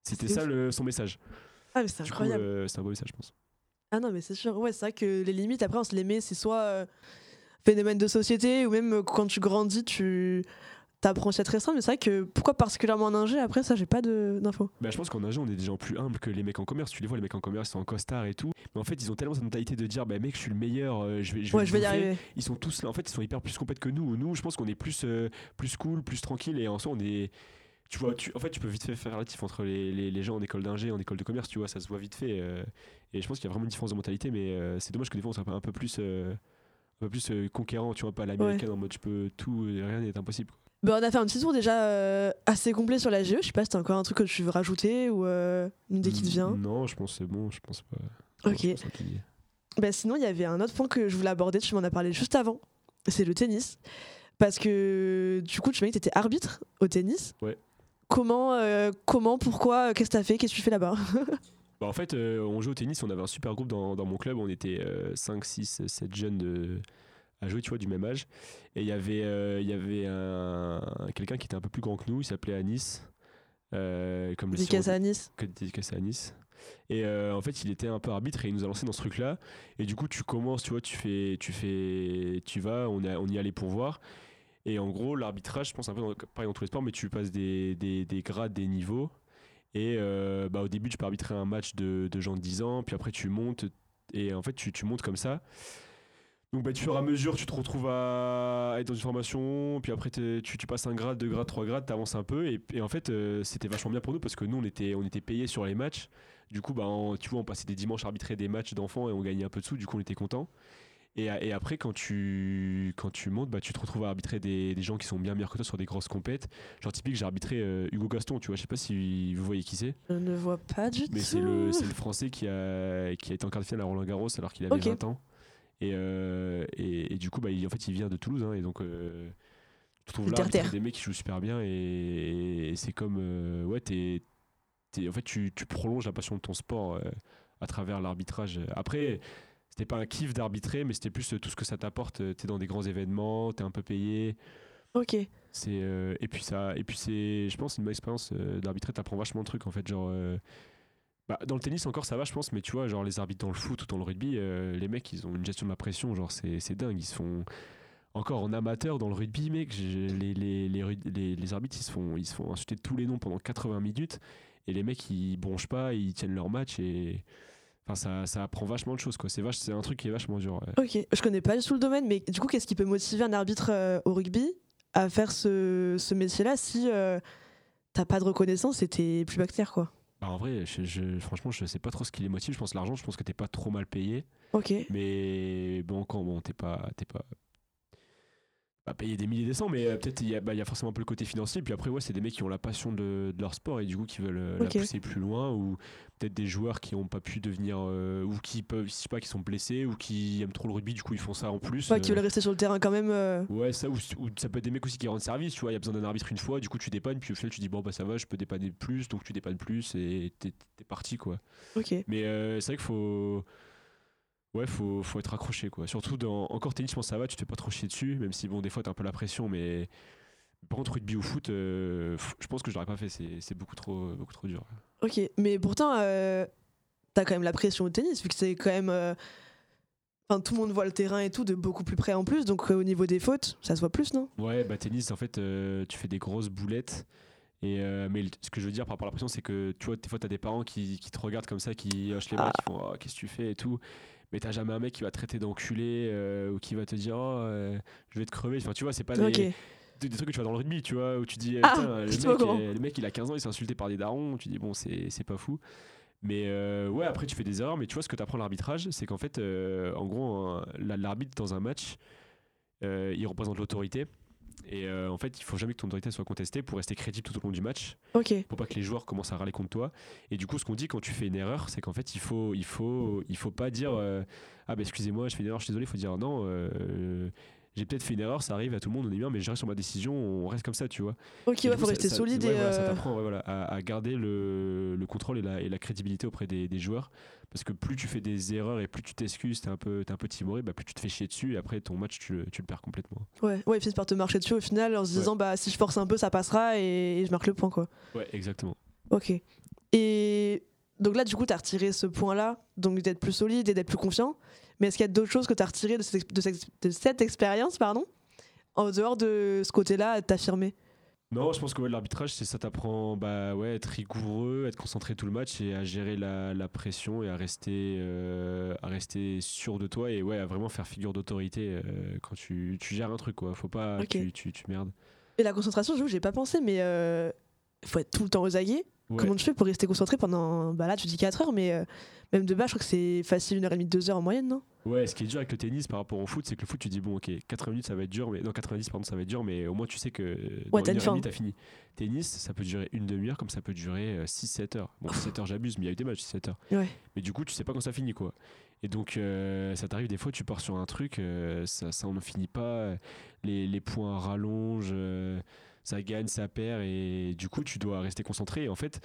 C'était ça le, son message. Ah, mais c'est incroyable. euh, c'est un beau message, je pense. Ah non, mais c'est sûr. Ouais, c'est vrai que les limites, après, on se les met, c'est soit phénomène de société, ou même euh, quand tu grandis, tu t'apprends aussi à être restreint, mais c'est vrai que pourquoi particulièrement en ingé Après, ça, j'ai pas d'infos. Bah, je pense qu'en ingé, on est des gens plus humbles que les mecs en commerce. Tu les vois, les mecs en commerce, ils sont en costard et tout. Mais en fait, ils ont tellement cette mentalité de dire, bah, mec, je suis le meilleur, euh, je vais, je vais, Ouais, le je vais y arriver. Ils sont tous là. En fait, ils sont hyper plus compètes que nous. Nous, je pense qu'on est plus, euh, plus cool, plus tranquille. Et en soi, on est. Tu vois, tu, en fait, tu peux vite fait faire relatif entre les, les, les gens en école d'ingé, en école de commerce, tu vois, ça se voit vite fait. euh, et je pense qu'il y a vraiment une différence de mentalité, mais c'est dommage que des fois, on soit un peu plus. Peu plus euh, conquérant, tu vois, pas l'américaine en mode je peux tout, rien n'est impossible. quoi. Bah, on a fait un petit tour déjà euh, assez complet sur la GE. Je sais pas si t'as encore un truc que tu veux rajouter ou euh, une idée qui te vient. Non, je pense que c'est bon, je pense pas. Ok. Pense. Bah, sinon, il y avait un autre point que je voulais aborder, tu m'en as parlé juste avant, c'est le tennis. Parce que du coup, tu m'as dit que tu étais arbitre au tennis. Ouais. Comment, euh, comment, pourquoi, qu'est-ce que t'as fait, qu'est-ce que tu fais là-bas? Bah, en fait, euh, on jouait au tennis, on avait un super groupe dans, dans mon club, on était euh, 5, 6, 7 jeunes de- à jouer, tu vois, du même âge. Et il y avait, euh, il y avait un, quelqu'un qui était un peu plus grand que nous, il s'appelait Anis. Euh, comme Dédicace à Nice. que dédicacé à Nice. Et euh, en fait, il était un peu arbitre et il nous a lancé dans ce truc-là. Et du coup, tu commences, tu vois, tu fais, tu fais, tu vas, on, on y allait pour voir. Et en gros, l'arbitrage, je pense un peu dans, pareil dans tous les sports, mais tu passes des, des, des grades, des niveaux. Et euh, bah, au début, tu peux arbitrer un match de, de gens de 10 ans, puis après, tu montes. Et en fait, tu, montes comme ça. Donc, bah, tu fur à mesure, tu te retrouves à être dans une formation, puis après, tu, tu passes un grade, deux grades, trois grades, tu avances un peu. Et, et en fait, euh, c'était vachement bien pour nous parce que nous, on était, payés sur les matchs. Du coup, bah, on- tu vois, on passait des dimanches à arbitrer des matchs d'enfants et on gagnait un peu de sous. Du coup, on était content. Et, après, quand tu, quand tu montes, bah, tu te retrouves à arbitrer des, des gens qui sont bien meilleurs que toi sur des grosses compètes. Genre, typique, j'ai arbitré euh, Hugo Gaston, tu vois. Je sais pas si vous voyez qui c'est. Je ne vois pas du Mais tout. c'est le, c'est le français qui a, qui a été en quart de finale à Roland Garros alors qu'il avait Ok. 20 ans. Et, euh, et, et du coup, bah, il, en fait, il vient de Toulouse. hein, et donc, euh, tu te trouves là, des mecs qui jouent super bien. Et, et c'est comme. euh, ouais, t'es, t'es- en fait, tu, tu prolonges la passion de ton sport à travers l'arbitrage. Après. C'était pas un kiff d'arbitrer, mais c'était plus euh, tout ce que ça t'apporte. Euh, T'es dans des grands événements, t'es un peu payé. Ok. C'est euh, et puis ça et puis c'est je pense une bonne expérience euh, d'arbitrer t'apprends vachement de trucs en fait genre euh, bah, dans le tennis encore ça va je pense mais tu vois genre les arbitres dans le foot ou dans le rugby les mecs ils ont une gestion de la pression genre c'est c'est dingue ils se font encore en amateur dans le rugby mec les, les, les, les- arbitres ils se font ils se font insulter tous les noms pendant 80 minutes et les mecs ils bronchent pas ils tiennent leur match et enfin ça, ça apprend vachement de choses quoi c'est vache c'est un truc qui est vachement dur ouais. Ok. Je connais pas du tout le domaine, mais du coup, qu'est-ce qui peut motiver un arbitre euh, au rugby à faire ce, ce métier-là si euh, t'as pas de reconnaissance et t'es plus bactère, quoi? Bah, en vrai je, je- franchement je sais pas trop ce qui les motive je pense l'argent je pense que t'es pas trop mal payé Ok. Mais bon, quand bon, t'es pas, t'es pas, pas payé des milliers des cents, mais euh, peut-être il y, a- bah, il y a forcément un peu le côté financier. Puis après, ouais, c'est des mecs qui ont la passion de, de leur sport et du coup qui veulent euh, la pousser plus loin, ou peut-être des joueurs qui ont pas pu devenir, euh, ou qui peuvent, je sais pas, qui sont blessés, ou qui aiment trop le rugby, du coup ils font ça en plus. Ouais, qui veulent rester sur le terrain quand même. Ouais, ça, ou, ou ça peut être des mecs aussi qui rendent service, tu vois, il y a besoin d'un arbitre une fois, du coup tu dépannes, puis au final tu dis bon bah ça va, je peux dépanner plus, donc tu dépannes plus et t'es parti quoi. Ok. Mais euh, c'est vrai qu'il faut. Ouais, faut, faut être accroché quoi. Surtout dans. Encore tennis, je pense que ça va, tu te fais pas trop chier dessus, même si bon, des fois t'as un peu la pression, mais. Par contre, rugby ou foot, euh, je pense que je l'aurais pas fait, c'est beaucoup trop, beaucoup trop dur. Ok. Mais pourtant, euh, t'as quand même la pression au tennis, vu que c'est quand même. euh, Enfin, tout le monde voit le terrain et tout de beaucoup plus près en plus, donc euh, au niveau des fautes, ça se voit plus, non? Ouais, bah tennis, en fait, tu fais des grosses boulettes. Et euh, mais ce que je veux dire par rapport à la pression, c'est que tu vois, des fois, t'as des parents qui, qui te regardent comme ça, qui hochent les bras, Ah. qui font Oh, Qu'est-ce que tu fais et tout. Mais t'as jamais un mec qui va te traiter d'enculé euh, ou qui va te dire Oh, euh, je vais te crever. Enfin, tu vois, c'est pas des, Ok. des, des trucs que tu vois dans le rugby, tu vois, où tu dis, Ah, le, mec, euh, le mec il a 15 ans, il s'est insulté par des darons, tu dis, bon, c'est pas fou. Mais euh, ouais, après tu fais des erreurs, mais tu vois, ce que tu apprends l'arbitrage, c'est qu'en fait, euh, en gros, l'arbitre dans un match, euh, il représente l'autorité. Et euh, en fait, il faut jamais que ton autorité soit contestée pour rester crédible tout au long du match, Ok. pour pas que les joueurs commencent à râler contre toi. Et du coup, ce qu'on dit quand tu fais une erreur, c'est qu'en fait, il faut, il faut, il faut pas dire euh, ah bah excusez-moi, je fais une erreur, je suis désolé. Il faut dire non. euh, j'ai peut-être fait une erreur, ça arrive à tout le monde, on est bien, mais je reste sur ma décision, on reste comme ça, tu vois. Ok, ouais, du faut rester ça- ça- solide ouais, et. voilà, ça euh, t'apprend ouais, voilà, à, à garder le, le contrôle et la, et la crédibilité auprès des, des joueurs. Parce que plus tu fais des erreurs et plus tu t'excuses, t'es un peu, un peu timoré, bah, plus tu te fais chier dessus et après ton match tu, le- tu le perds complètement. Ouais, ouais, ils finissent par te marcher dessus au final en se disant bah si je force un peu ça passera et, et je marque le point quoi. Ouais, exactement. Ok. Et donc là du coup t'as retiré ce point là, donc d'être plus solide et d'être plus confiant. Mais est-ce qu'il y a d'autres choses que t'as retiré de cette, ex- de cette- de cette expérience pardon, en dehors de ce côté-là, t'affirmer? Non, je pense que ouais, l'arbitrage, c'est ça t'apprend bah ouais, être rigoureux, être concentré tout le match et à gérer la, la pression et à rester, euh, à rester sûr de toi et ouais, à vraiment faire figure d'autorité euh, quand tu, tu gères un truc quoi. Faut pas Ok. que tu, tu, tu merdes. Et la concentration, j'avoue, j'ai pas pensé, mais euh, faut être tout le temps aux aguets. Ouais. Comment tu fais pour rester concentré pendant. Bah là, tu dis 4 heures, mais même de base, je crois que c'est facile 1h30, 2 heures en moyenne, non? Ouais, ce qui est dur avec le tennis par rapport au foot, c'est que le foot, tu dis bon, ok, 80 minutes ça va être dur, mais non, 90 pardon, ça va être dur, mais au moins tu sais que dans t'as une heure et demie, t'as fini. Tennis, ça peut durer une demi-heure comme ça peut durer 6-7 heures. Bon, 7 heures, j'abuse, mais il y a eu des matchs 7 heures. Ouais. Mais du coup, tu sais pas quand ça finit quoi. Et donc, euh, ça t'arrive des fois, tu pars sur un truc, euh, ça, ça on n'en finit pas, les, les points rallongent, euh, ça gagne, ça perd, et du coup, tu dois rester concentré. Et en fait,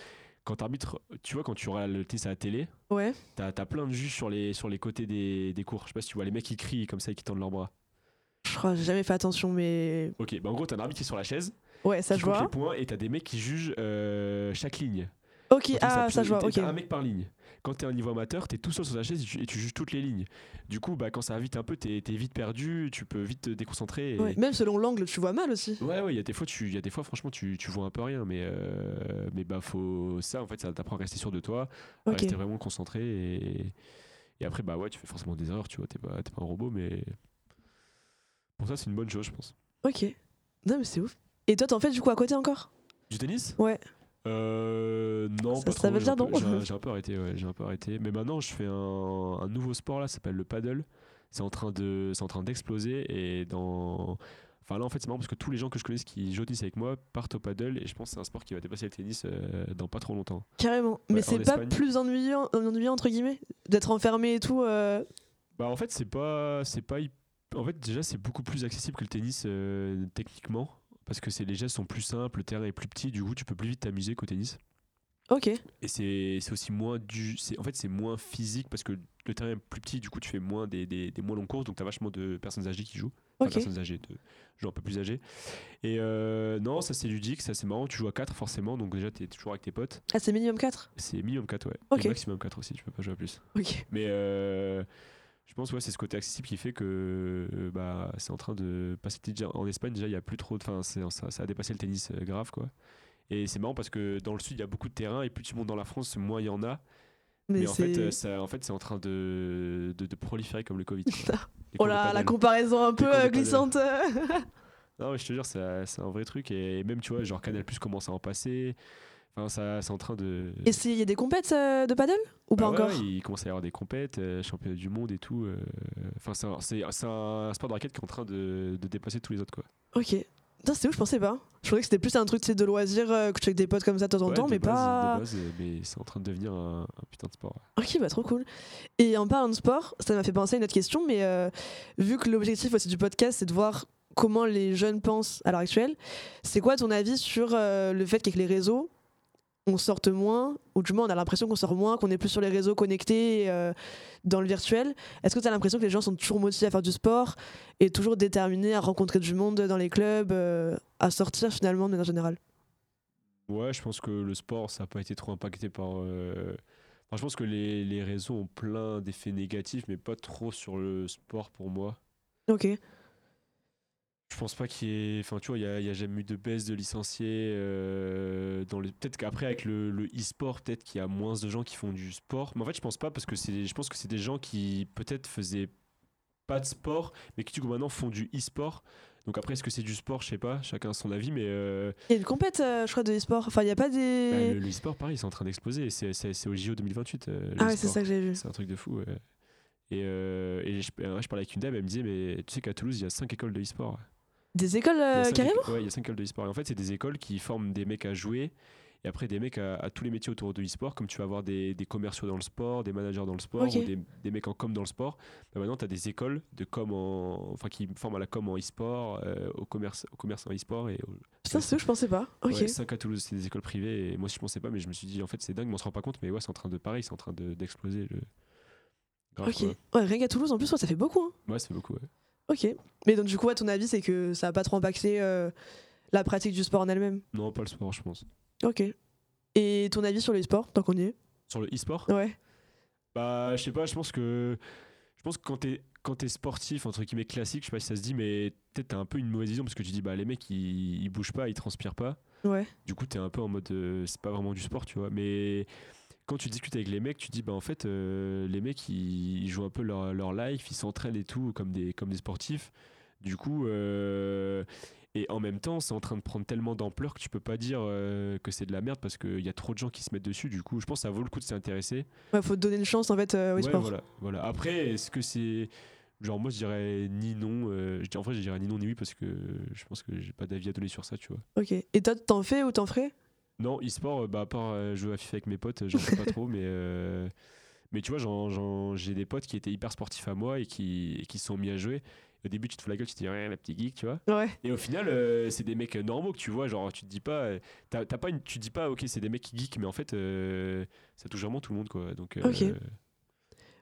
quand t'arbitres, tu vois, quand tu auras le tennis à la télé, Ouais. T'as as plein de juges sur les, sur les côtés des, des cours. Je sais pas si tu vois les mecs qui crient comme ça et qui tendent leurs bras. Je crois, j'ai jamais fait attention, mais. Ok, bah en gros, t'as un arbitre qui est sur la chaise, Ouais, ça qui je vois. les points, et t'as des mecs qui jugent euh, chaque ligne. Ok, ah, s'appuient, ça je vois, un mec par ligne. Quand t'es un niveau amateur, t'es tout seul sur ta chaise et tu, et tu juges toutes les lignes. Du coup, bah, quand ça va vite un peu, t'es es vite perdu, tu peux vite te déconcentrer. et- Ouais, Même selon l'angle, tu vois mal aussi. Ouais, ouais, il y a des fois, tu, y a des fois, franchement, tu, tu vois un peu rien, mais, euh, mais bah, faut, ça, en fait, ça t'apprend à rester sûr de toi, à rester vraiment concentré, et, et après, bah ouais, tu fais forcément des erreurs, tu vois, t'es pas, pas un robot, mais pour ça, c'est une bonne chose, je pense. Ok. Non, mais c'est ouf. Et toi, t'en fais du coup à côté encore? Du tennis? Ouais. Euh, non, Ça- pas ça trop, veut j'ai dire un peu- non J'ai j'ai un peu arrêté, ouais, j'ai un peu arrêté. Mais maintenant, je fais un, un nouveau sport là, ça s'appelle le paddle. C'est en train de, c'est en train d'exploser et dans, enfin là en fait c'est marrant parce que tous les gens que je connais qui tennis avec moi partent au paddle et je pense que c'est un sport qui va dépasser le tennis euh, dans pas trop longtemps. Carrément. Mais c'est pas Espagne. plus ennuyant, ennuyant entre guillemets d'être enfermé et tout. euh, Bah en fait c'est pas, c'est pas, en fait déjà c'est beaucoup plus accessible que le tennis euh, techniquement parce que les gestes sont plus simples, le terrain est plus petit, du coup tu peux plus vite t'amuser qu'au tennis. Ok. Et c'est aussi moins du. En fait, c'est moins physique parce que le terrain est plus petit, du coup, tu fais moins des, des, des moins longues courses, donc tu as vachement de personnes âgées qui jouent. Enfin, personnes âgées, de gens un peu plus âgés. Et euh, non, ça c'est ludique, ça c'est marrant. Tu joues à 4 forcément, donc déjà tu es toujours avec tes potes. Ah, c'est minimum 4 C'est minimum 4, ouais. Ok. Et maximum 4 aussi, tu peux pas jouer à plus. Ok. Mais euh, je pense, ouais, c'est ce côté accessible qui fait que euh, bah, c'est en train de passer. déjà- En Espagne, déjà, il y a plus trop de. Enfin, ça, ça a dépassé le tennis euh, grave, quoi. Et c'est marrant parce que dans le sud, il y a beaucoup de terrains et plus tu montes dans la France, moins il y en a. Mais, Mais, en fait, c'est. euh, ça, en fait, c'est en train de, de, de proliférer comme le Covid. oh là, la comparaison un peu glissante. Non, mais je te jure, c'est un vrai truc. Et même, tu vois, genre Canal Plus commence à en passer. Ça, c'est en train de. Et il y a des compètes euh, de paddle Ou Bah pas ouais, encore ouais, il commence à y avoir des compètes, euh, championnats du monde et tout. euh, Enfin, c'est un, sport de raquette qui est en train de, de dépasser tous les autres, quoi. Ok. C'est où je pensais pas. Je pensais que c'était plus un truc de loisir euh, que tu fais avec des potes comme ça de temps en Ouais, temps, mais base- pas. de base, euh, mais c'est en train de devenir un, un putain de sport. Ok, bah trop cool. Et en parlant de sport, ça m'a fait penser à une autre question, mais vu que l'objectif aussi du podcast, c'est de voir comment les jeunes pensent à l'heure actuelle, c'est quoi ton avis sur euh, le fait qu'avec les réseaux, on sorte moins, ou du moins on a l'impression qu'on sort moins, qu'on est plus sur les réseaux connectés euh, dans le virtuel Est-ce que tu as l'impression que les gens sont toujours motivés à faire du sport et toujours déterminés à rencontrer du monde dans les clubs, euh, à sortir finalement de manière générale? Ouais, je pense que le sport, ça n'a pas été trop impacté par. euh, enfin, je pense que les, les réseaux ont plein d'effets négatifs, mais pas trop sur le sport pour moi. Ok. Je pense pas qu'il y ait. Enfin, tu vois, il n'y a, il y a jamais eu de baisse de licenciés. euh, dans les... Peut-être qu'après, avec le, le e-sport, peut-être qu'il y a moins de gens qui font du sport. Mais en fait, je pense pas parce que je pense que c'est des gens qui peut-être faisaient pas de sport, mais qui du coup maintenant font du e-sport. Donc après, est-ce que c'est du sport? Je sais pas, chacun a son avis, mais euh, Il y a une compète, euh, je crois, de e-sport. Enfin, il n'y a pas des. bah, le, le e-sport, pareil, c'est en train d'exploser. C'est, au JO 2028. euh, le ah ouais, c'est ça que j'ai vu. C'est un truc de fou. Et, et je, je parlais avec une dame, elle me disait, mais tu sais qu'à Toulouse, il y a 5 écoles de e-sport. Des écoles euh, carrément éco- Ouais, il y a 5 écoles de e-sport. En fait, c'est des écoles qui forment des mecs à jouer et après des mecs à, à tous les métiers autour de e-sport. Comme tu vas avoir des, des commerciaux dans le sport, des managers dans le sport ou des, des mecs en com dans le sport. Bah maintenant, tu as des écoles de com en, enfin, qui forment à la com en e-sport, euh, au, commerce, au commerce en e-sport. Et au- Putain, c'est où je pensais pas. Ok. Ouais, 5 à Toulouse, c'est des écoles privées. Et moi, je pensais pas, mais je me suis dit, en fait, c'est dingue, mais on se rend pas compte. Mais ouais, c'est en train de, pareil, c'est en train de- d'exploser. Le... Ok. Ouais, rien qu'à Toulouse, en plus, ouais, ça fait beaucoup. hein. Ouais, c'est beaucoup. Ouais. Ok. Mais donc, du coup, à ton avis, c'est que ça a pas trop impacté euh, la pratique du sport en elle-même? Non, pas le sport, je pense. Ok. Et ton avis sur le sport, tant qu'on y est? Sur le e-sport? Ouais. Bah, je sais pas, je pense que. Je pense que quand t'es. quand t'es sportif, entre guillemets classique, je sais pas si ça se dit, mais peut-être t'as un peu une mauvaise vision parce que tu dis, bah les mecs ils, ils bougent pas, ils transpirent pas. Ouais. Du coup, t'es un peu en mode, euh, c'est pas vraiment du sport, tu vois. Mais quand tu discutes avec les mecs, tu dis, bah en fait, euh, les mecs ils, ils jouent un peu leur, leur life, ils s'entraînent et tout comme des, comme des sportifs. Du coup, euh, et en même temps, c'est en train de prendre tellement d'ampleur que tu peux pas dire euh, que c'est de la merde parce qu'il y a trop de gens qui se mettent dessus. Du coup, je pense que ça vaut le coup de s'y intéresser. Ouais, faut te donner une chance en fait euh, au Ouais, sport. Voilà, voilà. Après, est-ce que c'est. Genre, moi, je dirais ni non. je dis- en vrai, je dirais ni non ni oui parce que je pense que j'ai pas d'avis à donner sur ça, tu vois. Ok. Et toi, t'en fais ou t'en ferais? Non, e-sport, euh, bah, à part euh, jouer à FIFA avec mes potes, j'en fais pas trop, mais. euh, Mais tu vois, j'ai des potes qui étaient hyper sportifs à moi et qui, et qui se sont mis à jouer. Au début, tu te fous la gueule, tu te dis, ouais, la petite geek, tu vois. Ouais. Et au final, euh, c'est des mecs normaux que tu vois. Genre, tu te dis pas, euh, pas une, tu te dis pas, ok, c'est des mecs qui geek, mais en fait, euh, ça touche vraiment tout le monde, quoi. Donc, euh, Ok.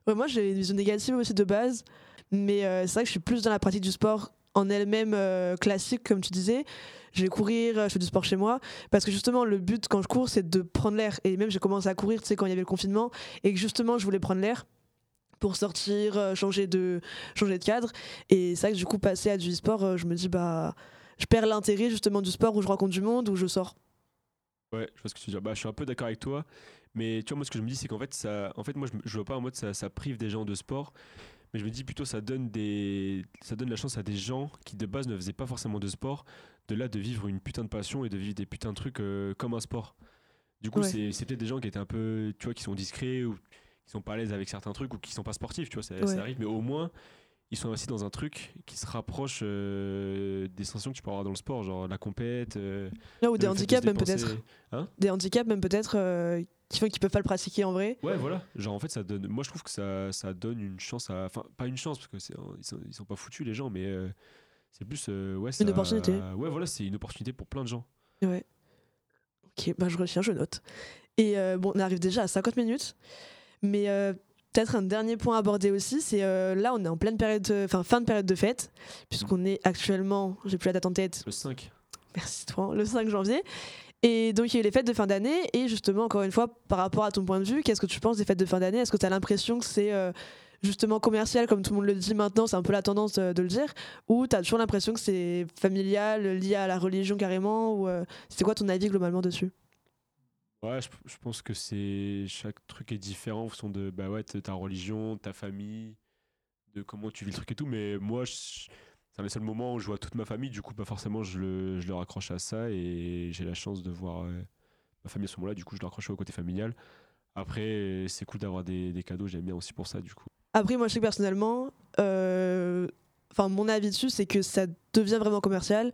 Ouais, moi j'ai une vision négative aussi de base, mais euh, c'est vrai que je suis plus dans la pratique du sport en elle-même euh, classique, comme tu disais. Je vais courir, euh, je fais du sport chez moi, parce que justement le but quand je cours c'est de prendre l'air. Et même j'ai commencé à courir, tu sais, quand il y avait le confinement, et que justement je voulais prendre l'air pour sortir, euh, changer de, cadre. Et c'est vrai que du coup passer à du sport, je me dis bah je perds l'intérêt justement du sport où je rencontre du monde, où je sors. Ouais, je vois ce que tu veux dire. Bah, je suis un peu d'accord avec toi, mais tu vois, moi, ce que je me dis, c'est qu'en fait, ça, en fait, moi, je, je vois pas en mode ça, ça prive des gens de sport, mais je me dis plutôt ça donne des, ça donne la chance à des gens qui de base ne faisaient pas forcément de sport, de là de vivre une putain de passion et de vivre des putains de trucs euh, comme un sport. Du coup, Ouais. c'est peut-être des gens qui étaient un peu, tu vois, qui sont discrets ou qui sont pas à l'aise avec certains trucs ou qui sont pas sportifs, tu vois, ça, ça arrive, mais au moins. Ils sont investis dans un truc qui se rapproche euh, des sensations que tu peux avoir dans le sport, genre la compète. euh, ou des le fait de handicaps même peut-être. Des handicaps même peut-être qui font qu'ils peuvent pas le pratiquer en vrai. Ouais, voilà. Genre, en fait, ça donne. Moi, je trouve que ça, ça donne une chance à. Enfin, pas une chance, parce que ils, sont, ils sont pas foutus, les gens, mais euh, c'est plus. euh, ouais, ça- opportunité. Ouais, voilà, c'est une opportunité pour plein de gens. Ouais. Ok, bah je retiens, je note. Et bon, on arrive déjà à 50 minutes. Mais peut-être un dernier point à aborder aussi, c'est euh, là, on est en pleine période, de- enfin fin de période de fête, puisqu'on est actuellement, j'ai plus la date en tête, Le 5. merci toi, le 5 janvier. Et donc il y a eu les fêtes de fin d'année. Et justement, encore une fois, par rapport à ton point de vue, qu'est-ce que tu penses des fêtes de fin d'année? Est-ce que tu as l'impression que c'est euh, justement commercial, comme tout le monde le dit maintenant, c'est un peu la tendance euh, de le dire Ou tu as toujours l'impression que c'est familial, lié à la religion carrément Ou euh, c'est quoi ton avis globalement dessus? Ouais, je, pense que c'est. Chaque truc est différent en fonction de bah ouais, ta religion, ta famille, de comment tu vis le truc et tout. Mais moi, c'est un des seuls moments où je vois toute ma famille. Du coup, pas forcément, je le, je le raccroche à ça. Et j'ai la chance de voir euh, ma famille à ce moment-là. Du coup, je le raccroche au côté familial. Après, c'est cool d'avoir des, des cadeaux. J'aime bien aussi pour ça, du coup. Après, moi, je sais que personnellement, euh, mon avis dessus, c'est que ça devient vraiment commercial.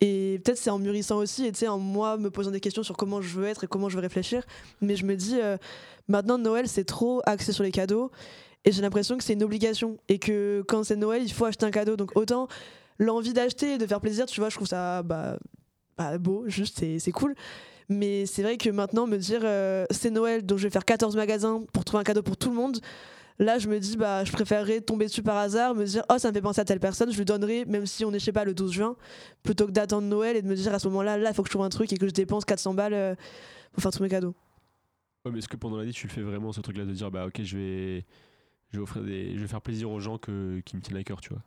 Et peut-être c'est en mûrissant aussi, et en moi me posant des questions sur comment je veux être et comment je veux réfléchir. Mais je me dis, euh, maintenant, Noël, c'est trop axé sur les cadeaux. Et j'ai l'impression que c'est une obligation. Et que quand c'est Noël, il faut acheter un cadeau. Donc autant l'envie d'acheter et de faire plaisir, tu vois, je trouve ça bah, bah, beau, juste, c'est c'est cool. Mais c'est vrai que maintenant, me dire, euh, c'est Noël, donc je vais faire 14 magasins pour trouver un cadeau pour tout le monde. Là, je me dis, bah, je préférerais tomber dessus par hasard, me dire, oh, ça me fait penser à telle personne, je lui donnerai, même si on est, je sais pas, le 12 juin, plutôt que d'attendre Noël et de me dire à ce moment-là, là, il faut que je trouve un truc et que je dépense 400 balles euh, pour faire tous mes cadeaux. Ouais, mais est-ce que pendant l'année, tu le fais vraiment, ce truc-là, de dire, bah ok, je vais, je offrir des, je vais faire plaisir aux gens qui me tiennent à cœur, tu vois?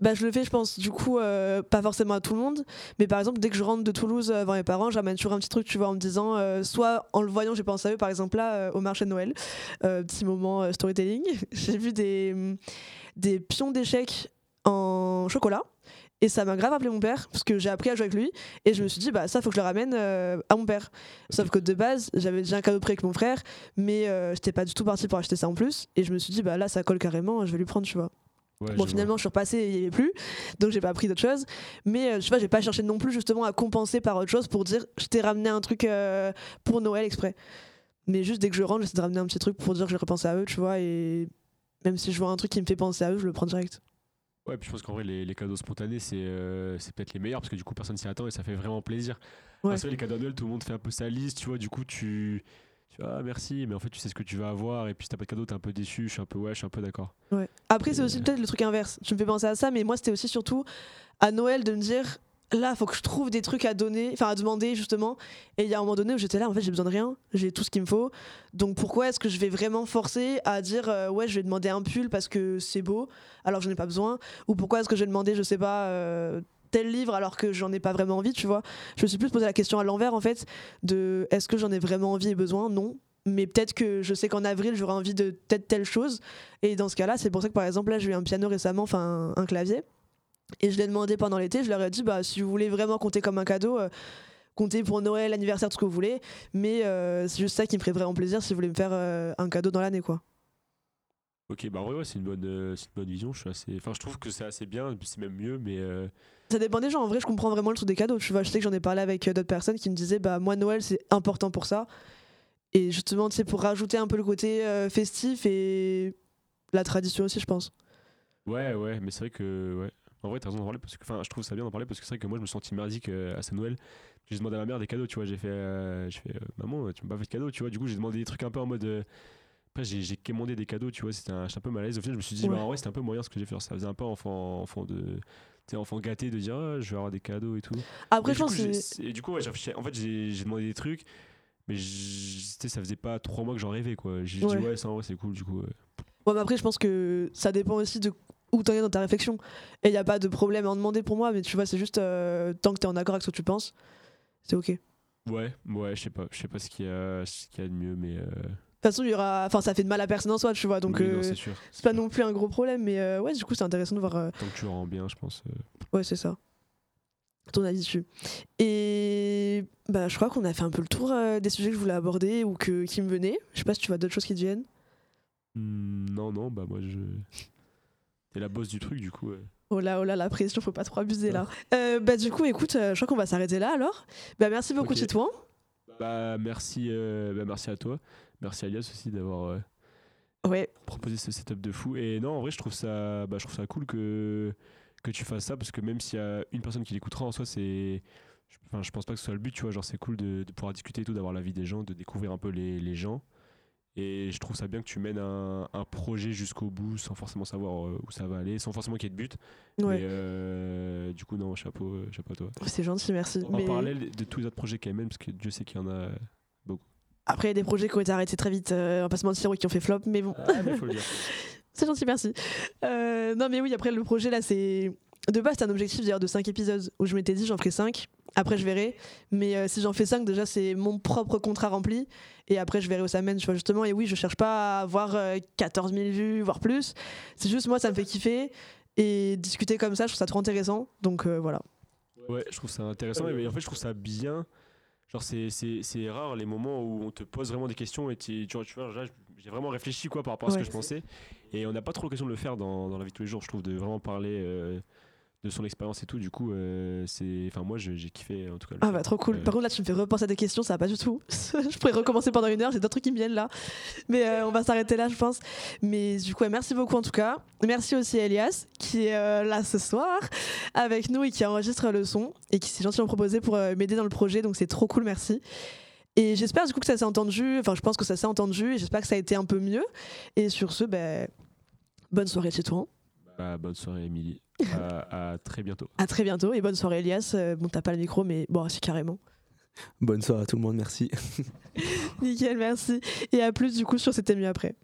Bah, je le fais, je pense, du coup, euh, pas forcément à tout le monde, mais par exemple, dès que je rentre de Toulouse euh, avant mes parents, j'amène toujours un petit truc, tu vois, en me disant, euh, soit en le voyant, j'ai pensé à eux, par exemple, là, euh, au marché de Noël, petit moment storytelling, j'ai vu des, hum, des pions d'échecs en chocolat. Et ça m'a grave appelé mon père, parce que j'ai appris à jouer avec lui, et je me suis dit, bah ça, faut que je le ramène à mon père. Sauf que de base, j'avais déjà un cadeau prêt avec mon frère, mais euh, j'étais pas du tout partie pour acheter ça en plus, et je me suis dit, bah là, ça colle carrément, je vais lui prendre, tu vois. Ouais, Bon, je finalement, je suis repassée, il n'y avait plus, donc j'ai pas pris d'autre chose. Mais euh, je sais pas, j'ai pas cherché non plus justement à compenser par autre chose pour dire je t'ai ramené un truc euh, pour Noël exprès. Mais juste dès que je rentre, j'essaie de ramener un petit truc pour dire que je repense à eux, tu vois, et même si je vois un truc qui me fait penser à eux, je le prends direct. Ouais, puis je pense qu'en vrai, les, les cadeaux spontanés, c'est euh, c'est peut-être les meilleurs parce que du coup, personne s'y attend et ça fait vraiment plaisir. Ouais. Parce que les cadeaux de Noël, tout le monde fait un peu sa liste, tu vois. Du coup, tu. Tu vois, ah, merci, mais en fait, tu sais ce que tu vas avoir. Et puis, si t'as pas de cadeau, t'es un peu déçu. Je suis un peu, ouais, je suis un peu d'accord. Ouais. Après, c'est aussi euh, peut-être le truc inverse. Tu me fais penser à ça, mais moi, c'était aussi surtout à Noël de me dire là, faut que je trouve des trucs à donner, enfin à demander justement. Et il y a un moment donné où j'étais là, en fait, j'ai besoin de rien, j'ai tout ce qu'il me faut. Donc pourquoi est-ce que je vais vraiment forcer à dire, euh, ouais, je vais demander un pull parce que c'est beau, alors je n'ai pas besoin? Ou pourquoi est-ce que je vais demander, je sais pas, euh, tel livre alors que j'en ai pas vraiment envie, tu vois Je me suis plus posé la question à l'envers, en fait, de est-ce que j'en ai vraiment envie et besoin? Non. Mais peut-être que je sais qu'en avril, j'aurai envie de peut-être telle chose. Et dans ce cas-là, c'est pour ça que par exemple, là, j'ai eu un piano récemment, enfin un clavier. Et je l'ai demandé pendant l'été, je leur ai dit, bah, si vous voulez vraiment compter comme un cadeau, euh, comptez pour Noël, anniversaire, tout ce que vous voulez. Mais euh, c'est juste ça qui me ferait vraiment plaisir si vous voulez me faire euh, un cadeau dans l'année, quoi. Ok, bah ouais, ouais c'est une, bonne, c'est une bonne vision. Je, suis assez... enfin, je trouve que c'est assez bien, c'est même mieux, mais. Ça dépend des gens. En vrai, je comprends vraiment le truc des cadeaux. Je sais que j'en ai parlé avec d'autres personnes qui me disaient, bah, moi, Noël, c'est important pour ça. Et justement, c'est pour rajouter un peu le côté festif et la tradition aussi, je pense. Ouais, ouais, mais c'est vrai que. Ouais. En vrai, t'as raison d'en parler parce que, enfin, je trouve ça bien d'en parler parce que c'est vrai que moi, je me suis senti merdique euh, à ce Noël. J'ai demandé à ma mère des cadeaux, tu vois. J'ai fait, euh, fait euh, maman, tu m'as pas fait de cadeaux, tu vois. Du coup, j'ai demandé des trucs un peu en mode. Après, j'ai commandé des cadeaux, tu vois. C'était un, un peu malaise. Au final, je me suis dit, bah, en vrai, c'était un peu moyen ce que j'ai fait. Ça faisait un peu enfant, enfant de. enfant gâté de dire, ah, je vais avoir des cadeaux et tout. Après, je pense Et du coup, ouais, en fait, j'ai demandé des trucs, mais ça faisait pas trois mois que j'en rêvais, quoi. J'ai dit, ouais, ça, en vrai, c'est cool, du coup. Ouais, mais après, je pense que ça dépend aussi de où t'en es dans ta réflexion. Et il n'y a pas de problème à en demander pour moi, mais tu vois, c'est juste euh, tant que t'es en accord avec ce que tu penses, c'est ok. Ouais, ouais, je sais pas, je sais pas ce qu'il y a, ce qu'il y a de mieux, mais. Euh, toute façon, il y aura, enfin, ça fait de mal à personne en soi, tu vois, donc euh, c'est pas non plus un gros problème, mais ouais, du coup, c'est intéressant de voir. Tant que tu rends bien, je pense. Ouais, c'est ça. Ton avis dessus. Et bah, je crois qu'on a fait un peu le tour des sujets que je voulais aborder ou que, qui me venaient. Je sais pas si tu vois d'autres choses qui te viennent. Hmm, non, non, bah moi je. T'es la bosse du truc, du coup. Oh là, oh là, la pression, faut pas trop abuser là. Euh, bah, du coup, écoute, euh, je crois qu'on va s'arrêter là alors. Bah, merci beaucoup, okay. Titouan. Bah, merci, euh, bah, merci à toi. Merci Alias aussi d'avoir ouais. proposé ce setup de fou. Et non, en vrai, je trouve ça, bah, je trouve ça cool que, que tu fasses ça parce que même s'il y a une personne qui l'écoutera en soi, c'est. Enfin, je pense pas que ce soit le but, tu vois. Genre, c'est cool de, de, pouvoir discuter et tout, d'avoir l'avis des gens, de découvrir un peu les, les gens. Et je trouve ça bien que tu mènes un, projet jusqu'au bout sans forcément savoir euh, où ça va aller, sans forcément qu'il y ait de but. Ouais. Euh, du coup, non, chapeau, euh, chapeau à toi. C'est gentil, merci. En parallèle de tous les autres projets qu'elle mène, parce que Dieu sait qu'il y en a. Après, il y a des projets qui ont été arrêtés très vite, on va pas se mentir, ou qui ont fait flop, mais bon. Ah, mais faut le dire. c'est gentil, merci. non, mais oui, après, le projet là, c'est. De base, c'est un objectif d'ailleurs de 5 épisodes où je m'étais dit j'en ferai 5. Après, je verrai. Mais euh, si j'en fais 5, déjà, c'est mon propre contrat rempli. Et après, je verrai où ça mène. Tu vois, justement, et oui, je cherche pas à avoir 14 euh, 000 vues, voire plus. C'est juste, moi, ça me fait kiffer. Et discuter comme ça, je trouve ça trop intéressant. Donc euh, voilà. Ouais, je trouve ça intéressant. Mais en fait, je trouve ça bien. Genre, c'est rare les moments où on te pose vraiment des questions et tu, tu vois, j'ai vraiment réfléchi quoi par rapport à ce que je pensais. Et on n'a pas trop l'occasion de le faire dans, dans, la vie de tous les jours, je trouve, de vraiment parler de son expérience et tout. Du coup, euh, c'est, enfin moi j'ai kiffé en tout cas. Ah bah trop cool. Par contre là tu me fais repenser à des questions, ça va pas du tout. je pourrais recommencer pendant une heure, j'ai d'autres trucs qui me viennent là. Mais euh, on va s'arrêter là je pense. Mais du coup merci beaucoup en tout cas. Merci aussi à Elias qui est euh, là ce soir avec nous et qui enregistre le son et qui s'est gentiment proposé pour m'aider dans le projet. Donc c'est trop cool, merci. Et j'espère du coup que ça s'est entendu. Enfin je pense que ça s'est entendu et j'espère que ça a été un peu mieux. Et sur ce, ben, bonne soirée chez toi. Bah, bonne soirée Émilie. à, très bientôt. À très bientôt et bonne soirée Elias. Euh, bon, t'as pas le micro, mais bon, c'est carrément. Bonne soirée à tout le monde, merci. Nickel, merci. Et à plus du coup sur C'était mieux après.